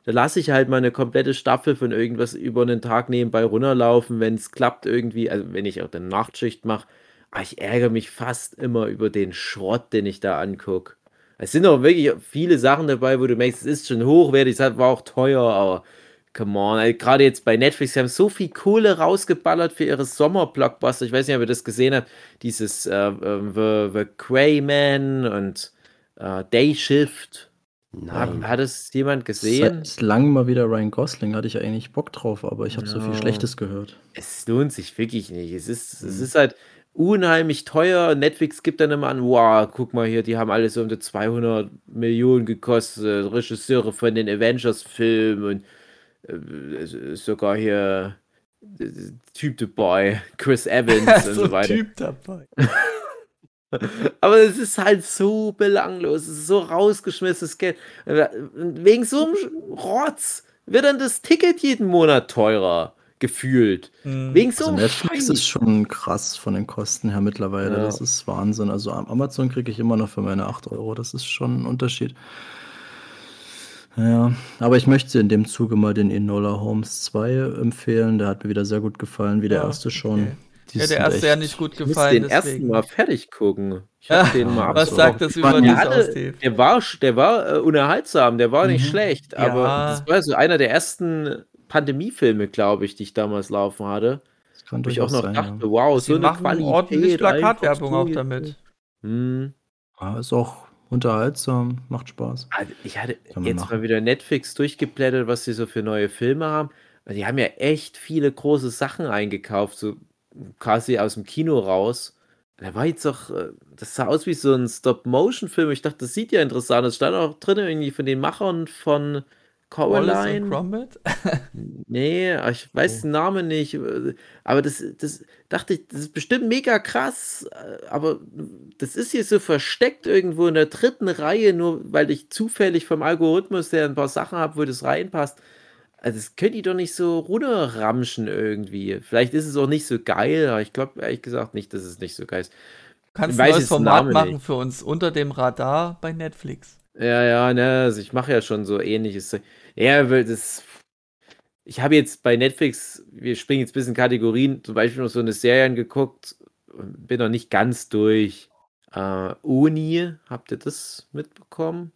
S3: Da lasse ich halt mal eine komplette Staffel von irgendwas über einen Tag nebenbei runterlaufen, wenn es klappt irgendwie, also wenn ich auch eine Nachtschicht mache. Aber ich ärgere mich fast immer über den Schrott, den ich da angucke. Es sind auch wirklich viele Sachen dabei, wo du merkst, es ist schon hochwertig, es war auch teuer, aber come on. ey, Gerade jetzt bei Netflix, sie haben so viel Kohle rausgeballert für ihre Sommerblockbuster. Ich weiß nicht, ob ihr das gesehen habt. Dieses äh, äh, The, The Crayman und äh, Day Shift. Hat,
S2: Nein.
S3: hat es jemand gesehen?
S6: Seit langem mal wieder Ryan Gosling, hatte ich eigentlich Bock drauf, aber ich habe so viel. Schlechtes gehört.
S3: Es lohnt sich wirklich nicht. Es ist, es
S6: Mhm.
S3: ist halt unheimlich teuer. Netflix gibt dann immer an, wow, guck mal hier, die haben alles um die 200 Millionen gekostet. Regisseure von den Avengers-Filmen und äh, sogar hier äh, Typ dabei, Chris Evans und
S4: so
S3: weiter.
S4: Typ dabei.
S3: Aber es ist halt so belanglos, es ist so rausgeschmissenes Geld. Wegen so einem Rotz wird dann das Ticket jeden Monat teurer gefühlt.
S4: Hm.
S3: Wegen so
S6: Also
S3: einem
S6: Netflix
S3: Scheiß.
S6: ist schon krass von den Kosten her mittlerweile.
S3: Ja.
S6: Das ist Wahnsinn. Also am Amazon kriege ich immer noch für meine 8 Euro. Das ist schon ein Unterschied. Ja, aber ich möchte in dem Zuge mal den Enola Holmes 2 empfehlen. Der hat mir wieder sehr gut gefallen, wie der
S4: Ja,
S6: erste schon.
S4: okay.
S6: Die
S4: Ja, der erste ja nicht gut
S3: Ich muss
S4: gefallen.
S3: den ersten
S4: deswegen.
S3: mal fertig gucken. Ich hab den mal
S6: was
S4: Was
S3: abgebrochen.
S4: sagt das über dich aus, Dave?
S3: der war, der war äh, unerhaltsam, der war nicht
S6: Mhm.
S3: schlecht, aber
S4: Ja.
S3: das war so einer der ersten Pandemiefilme, glaube ich, die ich damals laufen hatte.
S6: Das kann
S3: Wo ich auch noch
S6: sein,
S3: dachte,
S6: ja.
S3: wow,
S4: Sie
S3: so eine Qualität.
S4: ordentlich Plakatwerbung auch damit.
S3: Hm.
S6: Ja, ist auch unterhaltsam, macht Spaß.
S3: Also ich hatte jetzt
S6: machen.
S3: mal wieder Netflix durchgeblättert, was sie so für neue Filme haben. Und die haben ja echt viele große Sachen eingekauft, so quasi aus dem Kino raus. Da war jetzt doch, äh, das sah aus wie so ein Stop-Motion-Film. Ich dachte, das sieht ja interessant. aus. stand auch drin irgendwie von den Machern von Coraline.
S4: Gromit?
S3: Nee, ich weiß
S6: Oh.
S3: den Namen nicht. Aber das, das dachte ich, das ist bestimmt mega krass. Aber das ist hier so versteckt irgendwo in der dritten Reihe, nur weil ich zufällig vom Algorithmus der ein paar Sachen habe, wo das reinpasst. Also das könnt ihr doch nicht so runterramschen irgendwie. Vielleicht ist es auch nicht so geil, aber ich glaube ehrlich gesagt nicht, dass es nicht so geil ist.
S4: Du kannst
S3: Ich
S4: ein neues Format
S3: Namen
S4: machen
S3: nicht.
S4: für uns unter dem Radar bei Netflix.
S3: Ja, ja, ne, also ich mache ja schon so ähnliches. Ja, weil das. Ich habe jetzt bei Netflix, wir springen jetzt ein bisschen Kategorien, zum Beispiel noch so eine Serie angeguckt, bin noch nicht ganz durch. Äh, Oni, habt ihr das mitbekommen?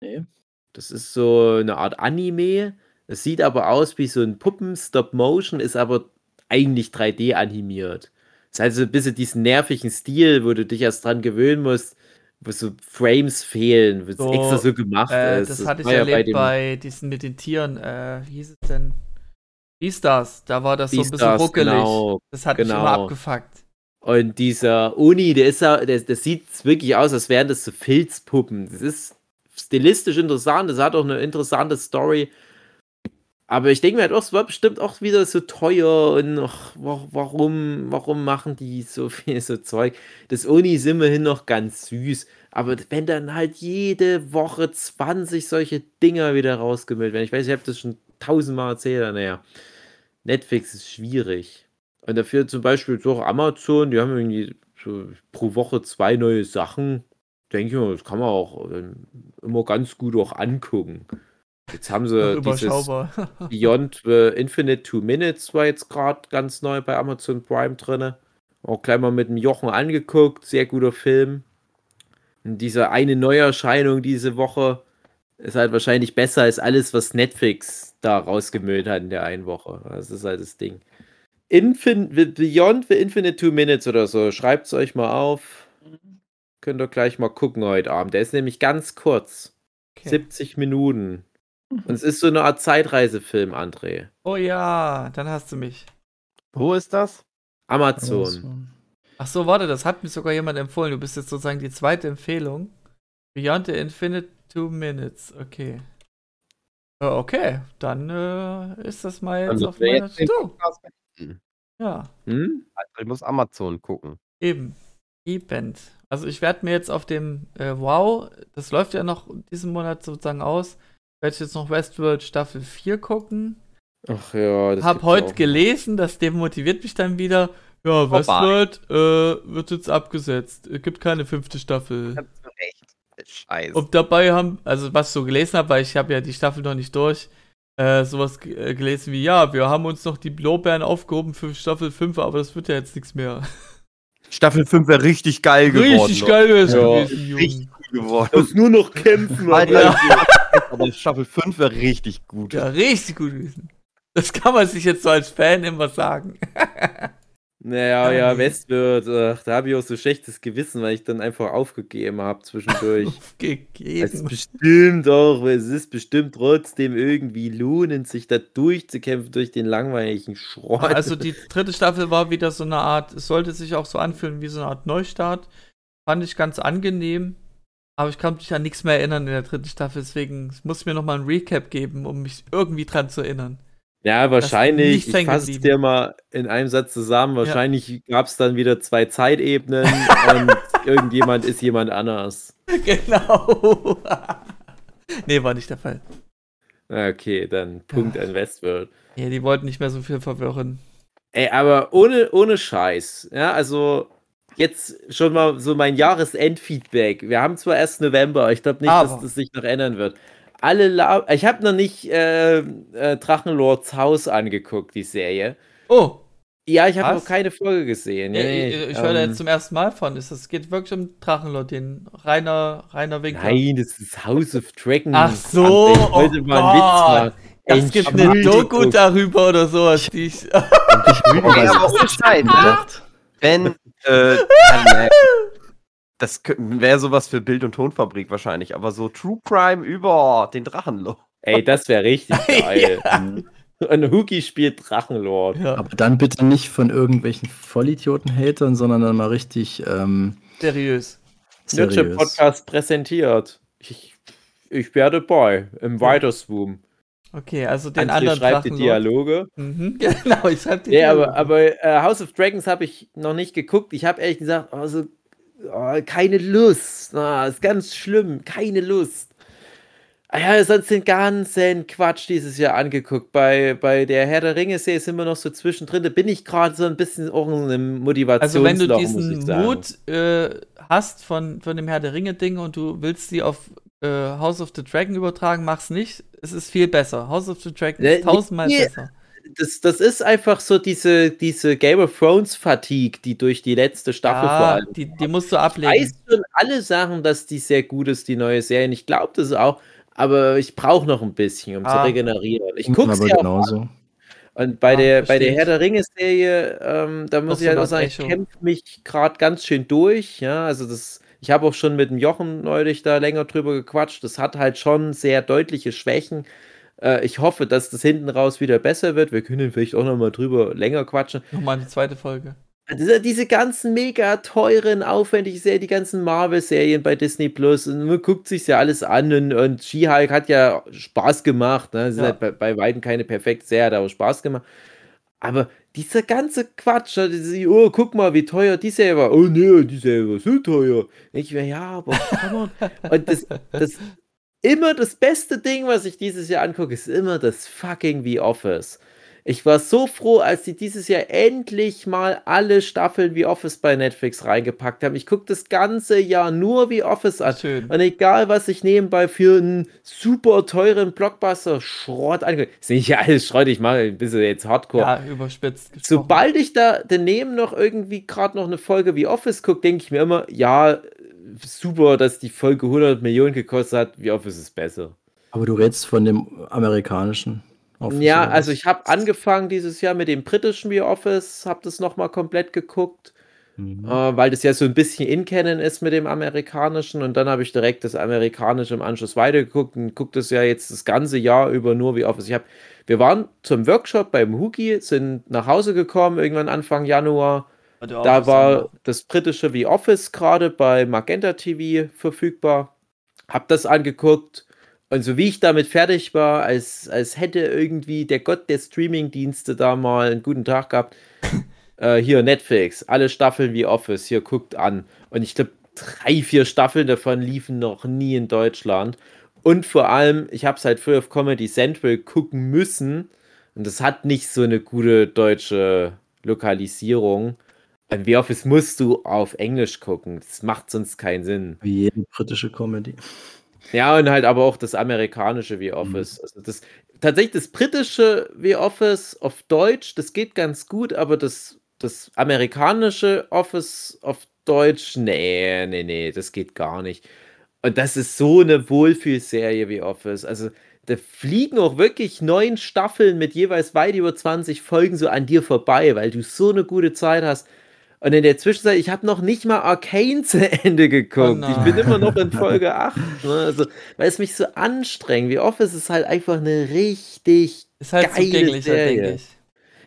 S6: Nee.
S3: Das ist so eine Art Anime. Es sieht aber aus wie so ein Puppen-Stop-Motion, ist aber eigentlich 3D animiert. Es hat also ein bisschen diesen nervigen Stil, wo du dich erst dran gewöhnen musst, wo so Frames fehlen, wo es
S4: So,
S3: extra so gemacht
S4: Äh,
S3: ist.
S4: das hatte ich erlebt
S3: dem
S4: bei, diesen mit den Tieren. Äh, wie hieß es denn? Beastars. Da war das so ein bisschen
S3: Beastars,
S4: ruckelig.
S3: genau,
S4: Das hat mich
S3: genau.
S4: immer abgefuckt.
S3: Und dieser Uni, der ist ja, der, das sieht wirklich aus, als wären das so Filzpuppen. Das ist stilistisch interessant, das hat auch eine interessante Story. Aber ich denke mir halt auch, es war bestimmt auch wieder so teuer und ach, wa- warum, warum machen die so viel so Zeug? Das Uni ist immerhin noch ganz süß. Aber wenn dann halt jede Woche 20 solche Dinger wieder rausgemüllt werden, ich weiß, ich habe das schon tausendmal erzählt, naja, Netflix ist schwierig. Und dafür zum Beispiel so auch Amazon, die haben irgendwie so pro Woche zwei neue Sachen. Denke ich mal, das kann man auch ähm, immer ganz gut auch angucken. Jetzt haben sie dieses. Beyond the Infinite Two Minutes war jetzt gerade ganz neu bei Amazon Prime drin. Auch gleich mal mit dem Jochen angeguckt. Sehr guter Film. Und diese eine Neuerscheinung diese Woche ist halt wahrscheinlich besser als alles, was Netflix da rausgemüllt hat in der einen Woche. Das ist halt das Ding. Infin Beyond the Infinite Two Minutes oder so. Schreibt es euch mal auf. Könnt ihr gleich mal gucken heute Abend. Der ist nämlich ganz kurz.
S4: Okay.
S3: 70 Minuten. Und es ist so eine Art Zeitreisefilm, André.
S4: Oh ja, dann hast du mich.
S2: Wo ist das?
S3: Amazon.
S4: Ach so, warte, das hat mir sogar jemand empfohlen. Du bist jetzt sozusagen die zweite Empfehlung. Beyond the Infinite Two Minutes. Okay. Äh, okay, dann äh, ist das mal jetzt
S2: Dann
S4: auf
S2: müssen wir
S4: meiner To-Do.
S2: Beenden.
S4: Ja,
S3: Hm?
S2: Also, ich muss Amazon gucken.
S4: eben. Eben. Also ich werde mir jetzt auf dem äh, Wow, das läuft ja noch diesen Monat sozusagen aus, werde ich jetzt noch Westworld Staffel 4 gucken.
S3: Ach ja, das
S4: Hab heute
S3: auch.
S4: gelesen, das demotiviert mich dann wieder. Ja,
S2: Vorbei.
S4: Westworld äh, wird jetzt abgesetzt. Es gibt keine fünfte Staffel.
S2: Ganz recht. Scheiße.
S4: Und dabei haben, also was ich so gelesen habe, weil ich habe ja die Staffel noch nicht durch, äh, sowas äh, gelesen wie, ja, wir haben uns noch die Blaubeeren aufgehoben für Staffel 5, aber das wird ja jetzt nichts mehr.
S2: Staffel 5 wäre richtig geil geworden.
S4: Richtig geil wäre es
S3: Ja,
S4: gewesen,
S2: Richtig
S4: Junge.
S2: gut geworden.
S3: Muss nur noch kämpfen.
S2: Alter, aber Staffel 5 wäre richtig gut.
S4: Ja, richtig gut gewesen. Das kann man sich jetzt so als Fan immer sagen.
S3: Naja,
S4: Ja.
S3: Westworld, ach, da habe ich auch so schlechtes Gewissen, weil ich dann einfach aufgegeben habe zwischendurch. es ist bestimmt auch, es ist bestimmt trotzdem irgendwie lohnend, sich da durchzukämpfen durch den langweiligen Schrott.
S4: Also die dritte Staffel war wieder so eine Art, es sollte sich auch so anfühlen wie so eine Art Neustart. Fand ich ganz angenehm. Aber ich kann mich an nichts mehr erinnern in der dritten Staffel, deswegen muss mir noch mal ein Recap geben, um mich irgendwie dran zu erinnern.
S3: ja, wahrscheinlich, ich fasse es dir mal in einem Satz zusammen, wahrscheinlich gab es dann wieder zwei Zeitebenen und irgendjemand ist jemand anders.
S4: genau. nee, war nicht der Fall.
S3: Okay, dann Punkt an Westworld.
S4: Ja, die wollten nicht mehr so viel verwirren.
S3: Ey, aber ohne, ohne Scheiß. Ja, also jetzt schon mal so mein Jahresendfeedback. Wir haben zwar erst November, ich glaube nicht, dass
S4: Aber.
S3: das sich noch ändern wird. Alle La ich habe noch nicht äh, äh, Drachenlords Haus angeguckt, die Serie.
S4: Oh,
S3: Ja, ich habe noch keine Folge gesehen.
S4: ja,
S3: Nee,
S4: ich, ich höre da
S3: ähm,
S4: jetzt zum ersten Mal von. Es es geht wirklich um Drachenlord, den Rainer, Rainer Winkler.
S3: Nein, das ist House of Dragons.
S4: Ach so,
S3: Ich wollte
S4: oh
S3: mal einen Witz
S4: Gott.
S3: machen.
S4: Es gibt eine. Doku darüber oder sowas, die ich.
S2: Okay, aber ohne Scheiß, ne? Wenn, äh, ja, das wäre sowas für Bild- und Tonfabrik wahrscheinlich, aber so True Crime über den Drachenlord.
S3: Ey, das wäre richtig geil. Und Huki spielt Drachenlord.
S4: ja,
S6: Aber dann bitte nicht von irgendwelchen Vollidioten-Hatern, sondern dann mal richtig ähm,
S4: seriös.
S6: Seriös.
S3: Podcast präsentiert. Ich, ich werde bei im Weiterswoom.
S4: Okay, also den
S3: André
S4: anderen
S3: schreibt die
S4: Drachenlord.
S3: Dialoge.
S4: Mhm, genau, ich schreibe die
S3: Nee, aber,
S4: Dialoge.
S3: aber äh, House of Dragons habe ich noch nicht geguckt. Ich habe ehrlich gesagt, also, oh, keine Lust. Ah, ist ganz schlimm. Keine Lust. Ah ja, sonst den ganzen Quatsch dieses Jahr angeguckt. Bei, bei der Herr der Ringe-Serie sind wir noch so zwischendrin. Da bin ich gerade so ein bisschen auch in einem
S4: Also wenn du
S3: Motivationsloch,
S4: diesen. Mut äh, hast von, von dem Herr der Ringe-Ding und du willst die auf äh, House of the Dragon übertragen, mach's nicht. Es ist viel besser. House of the Dragon
S3: Äh,
S4: ist tausendmal
S3: nee.
S4: besser.
S3: das, das ist einfach so diese, diese Game of Thrones Fatigue, die durch die letzte Staffel vor
S4: Ja,
S3: allem.
S4: die, die musst du
S3: Ich
S4: ablegen.
S3: weiß schon, alle sagen, dass die sehr gut ist, die neue Serie. Ich glaube das auch, aber ich brauche noch ein bisschen, um zu
S4: Ah.
S3: regenerieren. Ich gucke
S6: aber
S3: sie auch
S6: genauso.
S3: Und bei
S4: Ah,
S3: der, bei der Herr der Ringe-Serie, ähm, da muss
S4: Noch
S3: ich halt auch sagen, ich kämpfe mich gerade ganz schön durch. Ja, also das, ich habe auch schon mit dem Jochen neulich da länger drüber gequatscht. Das hat halt schon sehr deutliche Schwächen. Äh, ich hoffe, dass das hinten raus wieder besser wird. Wir können vielleicht auch noch mal drüber länger quatschen.
S4: Nochmal eine zweite Folge.
S3: Diese, diese ganzen mega teuren, aufwendigen Serien, die ganzen Marvel-Serien bei Disney Plus, und man guckt sich ja alles an und, und She-Hulk hat ja Spaß gemacht. Ne? Ist
S4: Ja.
S3: halt bei, bei Weitem keine perfekte Serie, hat aber Spaß gemacht. Aber dieser ganze Quatsch, oh, guck mal, wie teuer die Serie war. Oh nee, die war so teuer. Ich war, ja, aber come on. Und das, das immer das beste Ding, was ich dieses Jahr angucke, ist immer das fucking The Office. Ich war so froh, als sie dieses Jahr endlich mal alle Staffeln wie Office bei Netflix reingepackt haben. Ich gucke das ganze Jahr nur wie Office an.
S4: Schön.
S3: Und egal, was ich nebenbei für einen super teuren Blockbuster-Schrott angucke, ist nicht alles Schrott, ich mache ein bisschen jetzt Hardcore.
S4: Ja, überspitzt. gesprochen.
S3: Sobald ich da daneben noch irgendwie gerade noch eine Folge wie Office gucke, denke ich mir immer, ja, super, dass die Folge 100 Millionen gekostet hat, wie Office ist besser.
S6: Aber du redest von dem amerikanischen. Office
S3: Ja,
S6: oder
S3: also ich habe angefangen dieses Jahr mit dem britischen The Office, habe das nochmal komplett geguckt,
S6: Mhm.
S3: äh, weil das ja so ein bisschen in Canon ist mit dem amerikanischen und dann habe ich direkt das amerikanische im Anschluss weitergeguckt und gucke das ja jetzt das ganze Jahr über nur The Office. Ich hab, wir waren zum Workshop beim Hugi, sind nach Hause gekommen, irgendwann Anfang Januar. Da war das britische The Office gerade bei Magenta TV verfügbar. Hab das angeguckt und so wie ich damit fertig war, als, als hätte irgendwie der Gott der Streamingdienste da mal einen guten Tag gehabt. äh, hier Netflix, alle Staffeln wie Office, hier guckt an. Und ich glaube, drei, vier Staffeln davon liefen noch nie in Deutschland. Und vor allem, ich habe es halt früher auf Comedy Central gucken müssen. Und das hat nicht so eine gute deutsche Lokalisierung. Ein The Office musst du auf Englisch gucken. Das macht sonst keinen Sinn.
S6: Wie jede britische Comedy.
S3: Ja, und halt aber auch das amerikanische The Office. Also das, tatsächlich das britische The Office auf Deutsch, das geht ganz gut, aber das, das amerikanische Office auf Deutsch, nee, nee, nee, das geht gar nicht. Und das ist so eine Wohlfühlserie wie Office. Also da fliegen auch wirklich neun Staffeln mit jeweils weit über 20 Folgen so an dir vorbei, weil du so eine gute Zeit hast. Und in der Zwischenzeit, ich habe noch nicht mal Arcane zu Ende geguckt.
S4: Oh
S3: ich bin immer noch in Folge 8. Ne? Also, weil es mich so anstrengt. Wie Office ist halt einfach eine richtig
S4: Ist halt
S3: geile Serie.
S4: ich.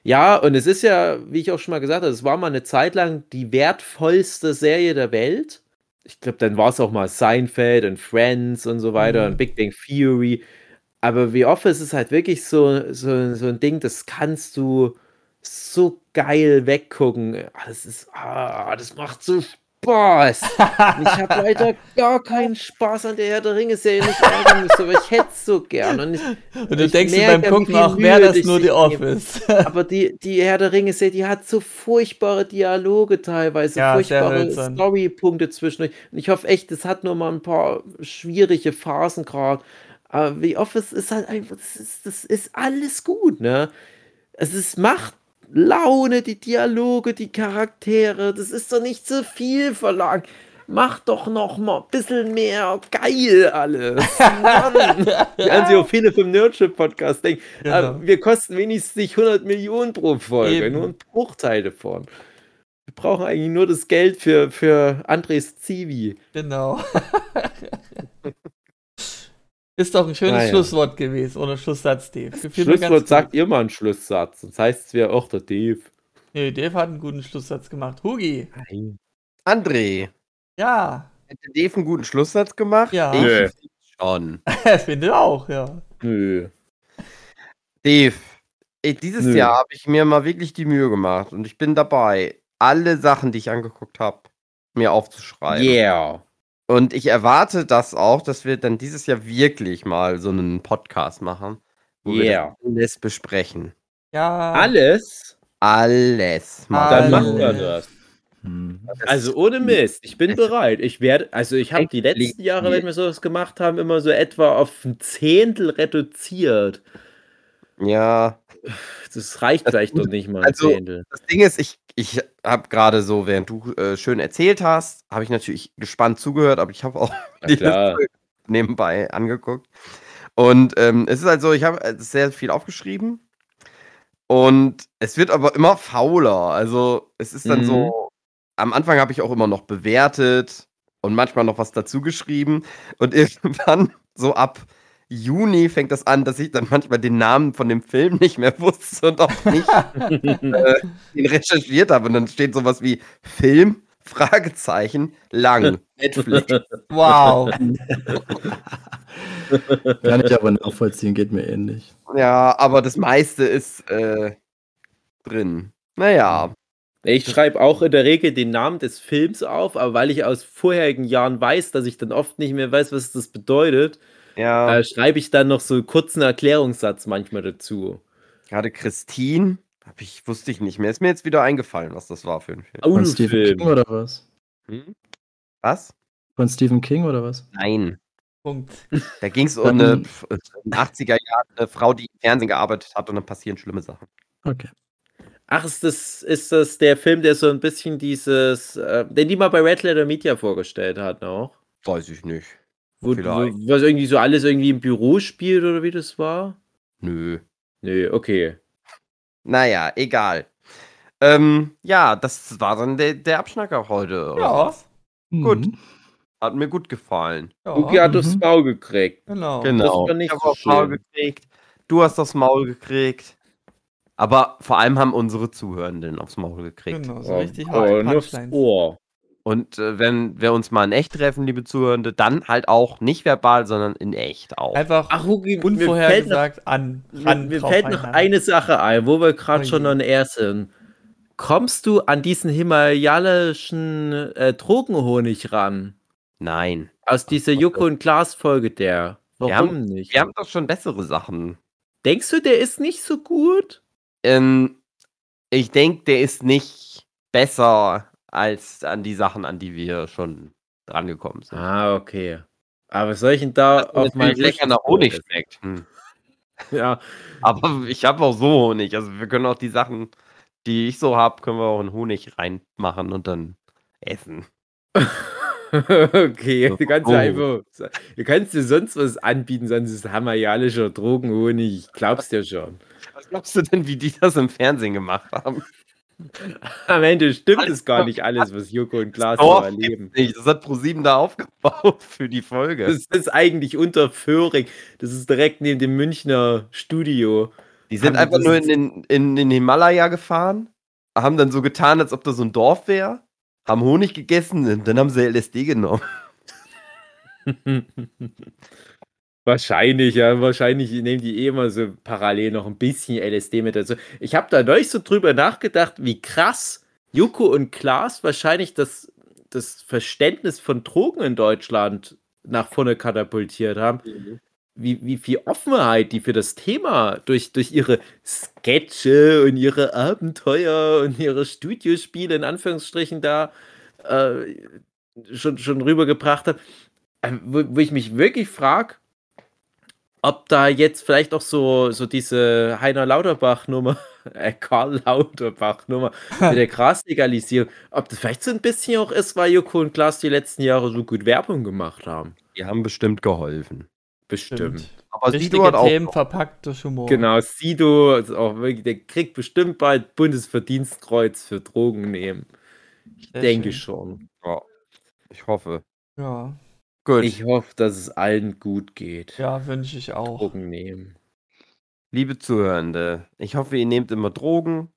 S3: ja, und es ist ja, wie ich auch schon mal gesagt habe, es war mal eine Zeit lang die wertvollste Serie der Welt. Ich glaube, dann war es auch mal Seinfeld und Friends und so weiter
S4: Mhm.
S3: und Big Bang Theory. Aber The Office ist halt wirklich so, so, so ein Ding, das kannst du so geil weggucken. Ah, Das ist, ah, das macht so Spaß. Und ich habe leider gar keinen Spaß an der Herr der Ringe-Serie nicht ärgern müssen, aber ich hätte es so gern. Und, ich,
S4: Und du denkst
S3: merke,
S4: beim Gucken auch, wäre das nur
S3: nehmen.
S4: Office.
S3: aber die, die Herr der Ringe-Serie, die hat so furchtbare Dialoge teilweise,
S4: Ja,
S3: furchtbare. Storypunkte zwischendurch. Und ich hoffe echt, es hat nur mal ein paar schwierige Phasen gerade. Aber The Office ist halt einfach, das ist, das ist alles gut, ne? Es ist, macht Laune, die Dialoge, die Charaktere, das ist doch nicht zu viel verlangt. Mach doch noch mal ein bisschen mehr geil alles. Mann. Auch viele vom Nerdship Podcast denken.
S4: Genau.
S3: Wir kosten wenigstens nicht 100 Millionen pro Folge,
S4: Eben.
S3: nur ein Bruchteil davon. Wir brauchen eigentlich nur das Geld für, für Andres Zivi.
S4: Genau. Ist doch ein schönes
S3: Naja.
S4: Schlusswort gewesen, oder Schlusssatz, Dave. Gefiel
S3: Schlusswort sagt ihr mal einen Schlusssatz, sonst heißt es wäre auch der Dave.
S4: Nee, Dave hat einen guten Schlusssatz gemacht. Hugi,
S2: André,
S4: ja.
S2: hätte Dave einen guten Schlusssatz gemacht?
S4: Ja.
S2: Ich
S3: Nö.
S2: schon.
S4: Finde auch, ja.
S3: Nö.
S2: Dave, ey, dieses
S3: Nö.
S2: Jahr habe ich mir mal wirklich die Mühe gemacht und ich bin dabei, alle Sachen, die ich angeguckt habe, mir aufzuschreiben.
S3: Yeah.
S2: Und ich erwarte das auch, dass wir dann dieses Jahr wirklich mal so einen Podcast machen, wo
S3: Yeah.
S2: wir das alles besprechen.
S4: Ja.
S3: Alles?
S2: Alles.
S4: Ah,
S3: Dann machen wir das.
S6: Hm.
S3: Also ohne Mist, ich bin bereit. Ich werde, also ich habe die letzten Jahre, wenn wir sowas gemacht haben, immer so etwa auf ein Zehntel reduziert.
S2: Ja,
S3: Das reicht vielleicht doch nicht mal ein
S2: Also,
S3: Zehntel.
S2: das Ding ist, ich, ich habe gerade so, während du äh, schön erzählt hast, habe ich natürlich gespannt zugehört, aber ich habe auch die. Liste nebenbei angeguckt. Und ähm, es ist halt so, ich habe äh, sehr viel aufgeschrieben und es wird aber immer fauler. Also es ist dann
S3: Mhm.
S2: so, am Anfang habe ich auch immer noch bewertet und manchmal noch was dazu geschrieben und irgendwann so ab Juni fängt das an, dass ich dann manchmal den Namen von dem Film nicht mehr wusste und auch nicht äh, ihn recherchiert habe. Und dann steht sowas wie Film, Fragezeichen, lang, Netflix.
S4: Wow.
S6: Kann ich aber nachvollziehen, geht mir ähnlich.
S2: Ja, aber das meiste ist äh, drin. Naja,
S3: Ich schreibe auch in der Regel den Namen des Films auf, aber weil ich aus vorherigen Jahren weiß, dass ich dann oft nicht mehr weiß, was das bedeutet,
S2: ja,
S3: äh, schreibe ich dann noch so einen kurzen Erklärungssatz manchmal dazu.
S2: gerade Christine, hab ich, wusste ich nicht mehr. Ist mir jetzt wieder eingefallen, was das war für ein Film.
S6: Von Stephen
S3: Film.
S6: King oder was?
S2: Hm? Was?
S6: Von Stephen King oder was?
S2: Nein.
S4: Punkt.
S2: Da ging es um eine pf- in den 80er Jahren eine Frau, die im Fernsehen gearbeitet hat und dann passieren schlimme Sachen.
S6: Okay.
S3: Ach, ist das, ist das der Film, der so ein bisschen dieses, äh, den die mal bei Red Letter Media vorgestellt hat auch?
S2: Weiß ich nicht.
S3: Wo, wo was irgendwie so alles irgendwie im Büro spielt oder wie das war?
S2: Nö.
S3: Nö, okay.
S2: Naja, egal. Ähm, ja, das war dann der, der Abschnacker heute. Oder
S4: Ja.
S2: was? Gut.
S6: Mhm.
S2: Hat mir gut gefallen.
S4: Ja,
S3: Luki hat aufs
S6: Mhm.
S3: Maul gekriegt.
S4: genau.
S2: Genau.
S3: war nicht
S2: ich
S3: so
S2: aufs Maul gekriegt. Du hast aufs Maul gekriegt. Aber vor allem haben unsere Zuhörenden aufs Maul gekriegt.
S4: Genau, so
S3: Oh,
S4: richtig
S3: oh, nur aufs. Ohr.
S2: Und äh, wenn wir uns mal in echt treffen, liebe Zuhörende, dann halt auch nicht verbal, sondern in echt auch.
S4: Einfach
S3: Ach, mir fällt noch,
S4: unvorhergesagt an.
S3: mir, mir fällt noch eine Sache ein, wo wir gerade
S4: Oh
S3: schon on air sind. Kommst du an diesen himalayanischen äh, Drogenhonig ran?
S2: Nein.
S3: Aus dieser Joko und Klaas Folge der. Warum
S2: haben-
S3: nicht?
S2: Wir haben doch schon bessere Sachen.
S3: Denkst du, der ist nicht so gut?
S2: Ähm, ich denke, der ist nicht besser als an die Sachen, an die wir schon drangekommen sind.
S3: Ah, okay. Aber soll ich denn da
S2: auf
S3: auf mein
S2: lecker nach Honig schmeckt. Hm.
S3: Ja,
S2: Aber ich habe auch so Honig. Also wir können auch die Sachen, die ich so habe, können wir auch in Honig reinmachen und dann essen.
S3: okay. Du kannst
S2: Oh.
S3: ja einfach. Du kannst dir sonst was anbieten, sonst ist hamayanischer Drogenhonig. Ich glaub's dir schon.
S2: Was glaubst du denn, wie die das im Fernsehen gemacht haben?
S3: Am Ende stimmt es gar nicht alles, was Joko und Klaas
S2: Dorf
S3: erleben.
S2: nicht. Das hat ProSieben da aufgebaut für die Folge.
S3: Das ist eigentlich unter Föhring. Das ist direkt neben dem Münchner Studio.
S2: Die sind
S3: Haben
S2: einfach nur in den, in den Himalaya gefahren, haben dann so getan, als ob das so ein Dorf wäre, haben Honig gegessen und dann haben sie LSD genommen.
S3: Wahrscheinlich, ja. Wahrscheinlich nehmen die eh immer so parallel noch ein bisschen LSD mit dazu. Ich habe da neulich so drüber nachgedacht, wie krass Joko und Klaas wahrscheinlich das, das Verständnis von Drogen in Deutschland nach vorne katapultiert haben. Wie, wie viel Offenheit die für das Thema durch, durch ihre Sketche und ihre Abenteuer und ihre Studiospiele in Anführungsstrichen da äh, schon, schon rübergebracht hat. Äh, Wo, wo ich mich wirklich frage, ob da jetzt vielleicht auch so, so diese Heiner Lauterbach-Nummer, äh, Karl Lauterbach-Nummer mit der Graslegalisierung, ob das vielleicht so ein bisschen auch ist, weil Joko und Klaas die letzten Jahre so gut Werbung gemacht haben.
S2: Die haben bestimmt geholfen.
S3: Bestimmt.
S2: Aber
S4: Richtige
S2: Sido hat auch
S4: Themen verpackt durch Humor.
S3: Genau, Sido, ist auch wirklich, der kriegt bestimmt bald Bundesverdienstkreuz für Drogen nehmen. Ich
S4: Sehr
S3: denke
S4: schön.
S3: schon.
S2: Ja, ich hoffe.
S4: Ja,
S2: Gut.
S3: Ich hoffe, dass es allen gut geht.
S4: ja wünsche ich auch.
S3: Drogen nehmen.
S2: Liebe Zuhörende, ich hoffe, ihr nehmt immer Drogen.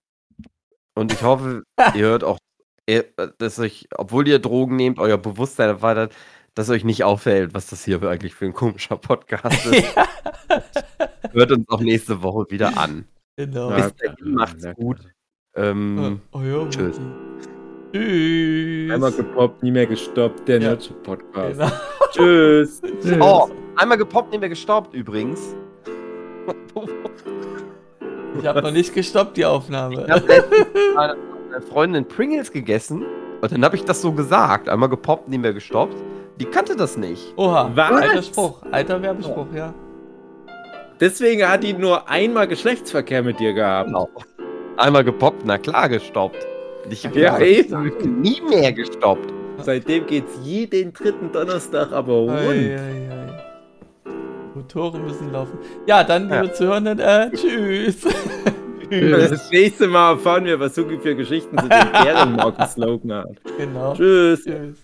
S2: Und ich hoffe, ihr hört auch, dass euch, obwohl ihr Drogen nehmt, euer Bewusstsein erweitert, dass euch nicht auffällt, was das hier eigentlich für ein komischer Podcast ist. Hört uns auch nächste Woche wieder an.
S4: Genau.
S2: Bis dahin, macht's gut. Ähm,
S4: oh ja,
S2: tschüss.
S4: Tschüss.
S3: Einmal gepoppt, nie mehr gestoppt, der
S4: Ja.
S3: Nerdship-Podcast.
S4: Genau.
S3: Tschüss.
S2: Oh, einmal gepoppt, nicht mehr gestoppt übrigens.
S4: Ich habe noch nicht gestoppt, die
S2: Ich
S4: Aufnahme.
S2: habe mal mit meiner Freundin Pringles gegessen und dann habe ich das so gesagt. Einmal gepoppt, nie mehr gestoppt. Die kannte das nicht.
S4: Oha,
S3: Was?
S4: alter Spruch, alter Werbespruch, ja.
S3: Deswegen hat die nur einmal Geschlechtsverkehr mit dir gehabt.
S2: Genau. Einmal gepoppt, na klar gestoppt. Ich hab
S3: Ja, eben.
S2: nie mehr gestoppt.
S3: Seitdem geht's jeden dritten Donnerstag aber rund.
S4: Ei, ei, ei. Motoren müssen laufen. Ja, dann,
S2: Ja.
S4: liebe Zuhörenden, äh, tschüss.
S3: Das nächste Mal erfahren wir, was Suki für Geschichten zu den Bärenmarken-Slogan hat.
S4: genau.
S3: Tschüss.
S4: Tschüss.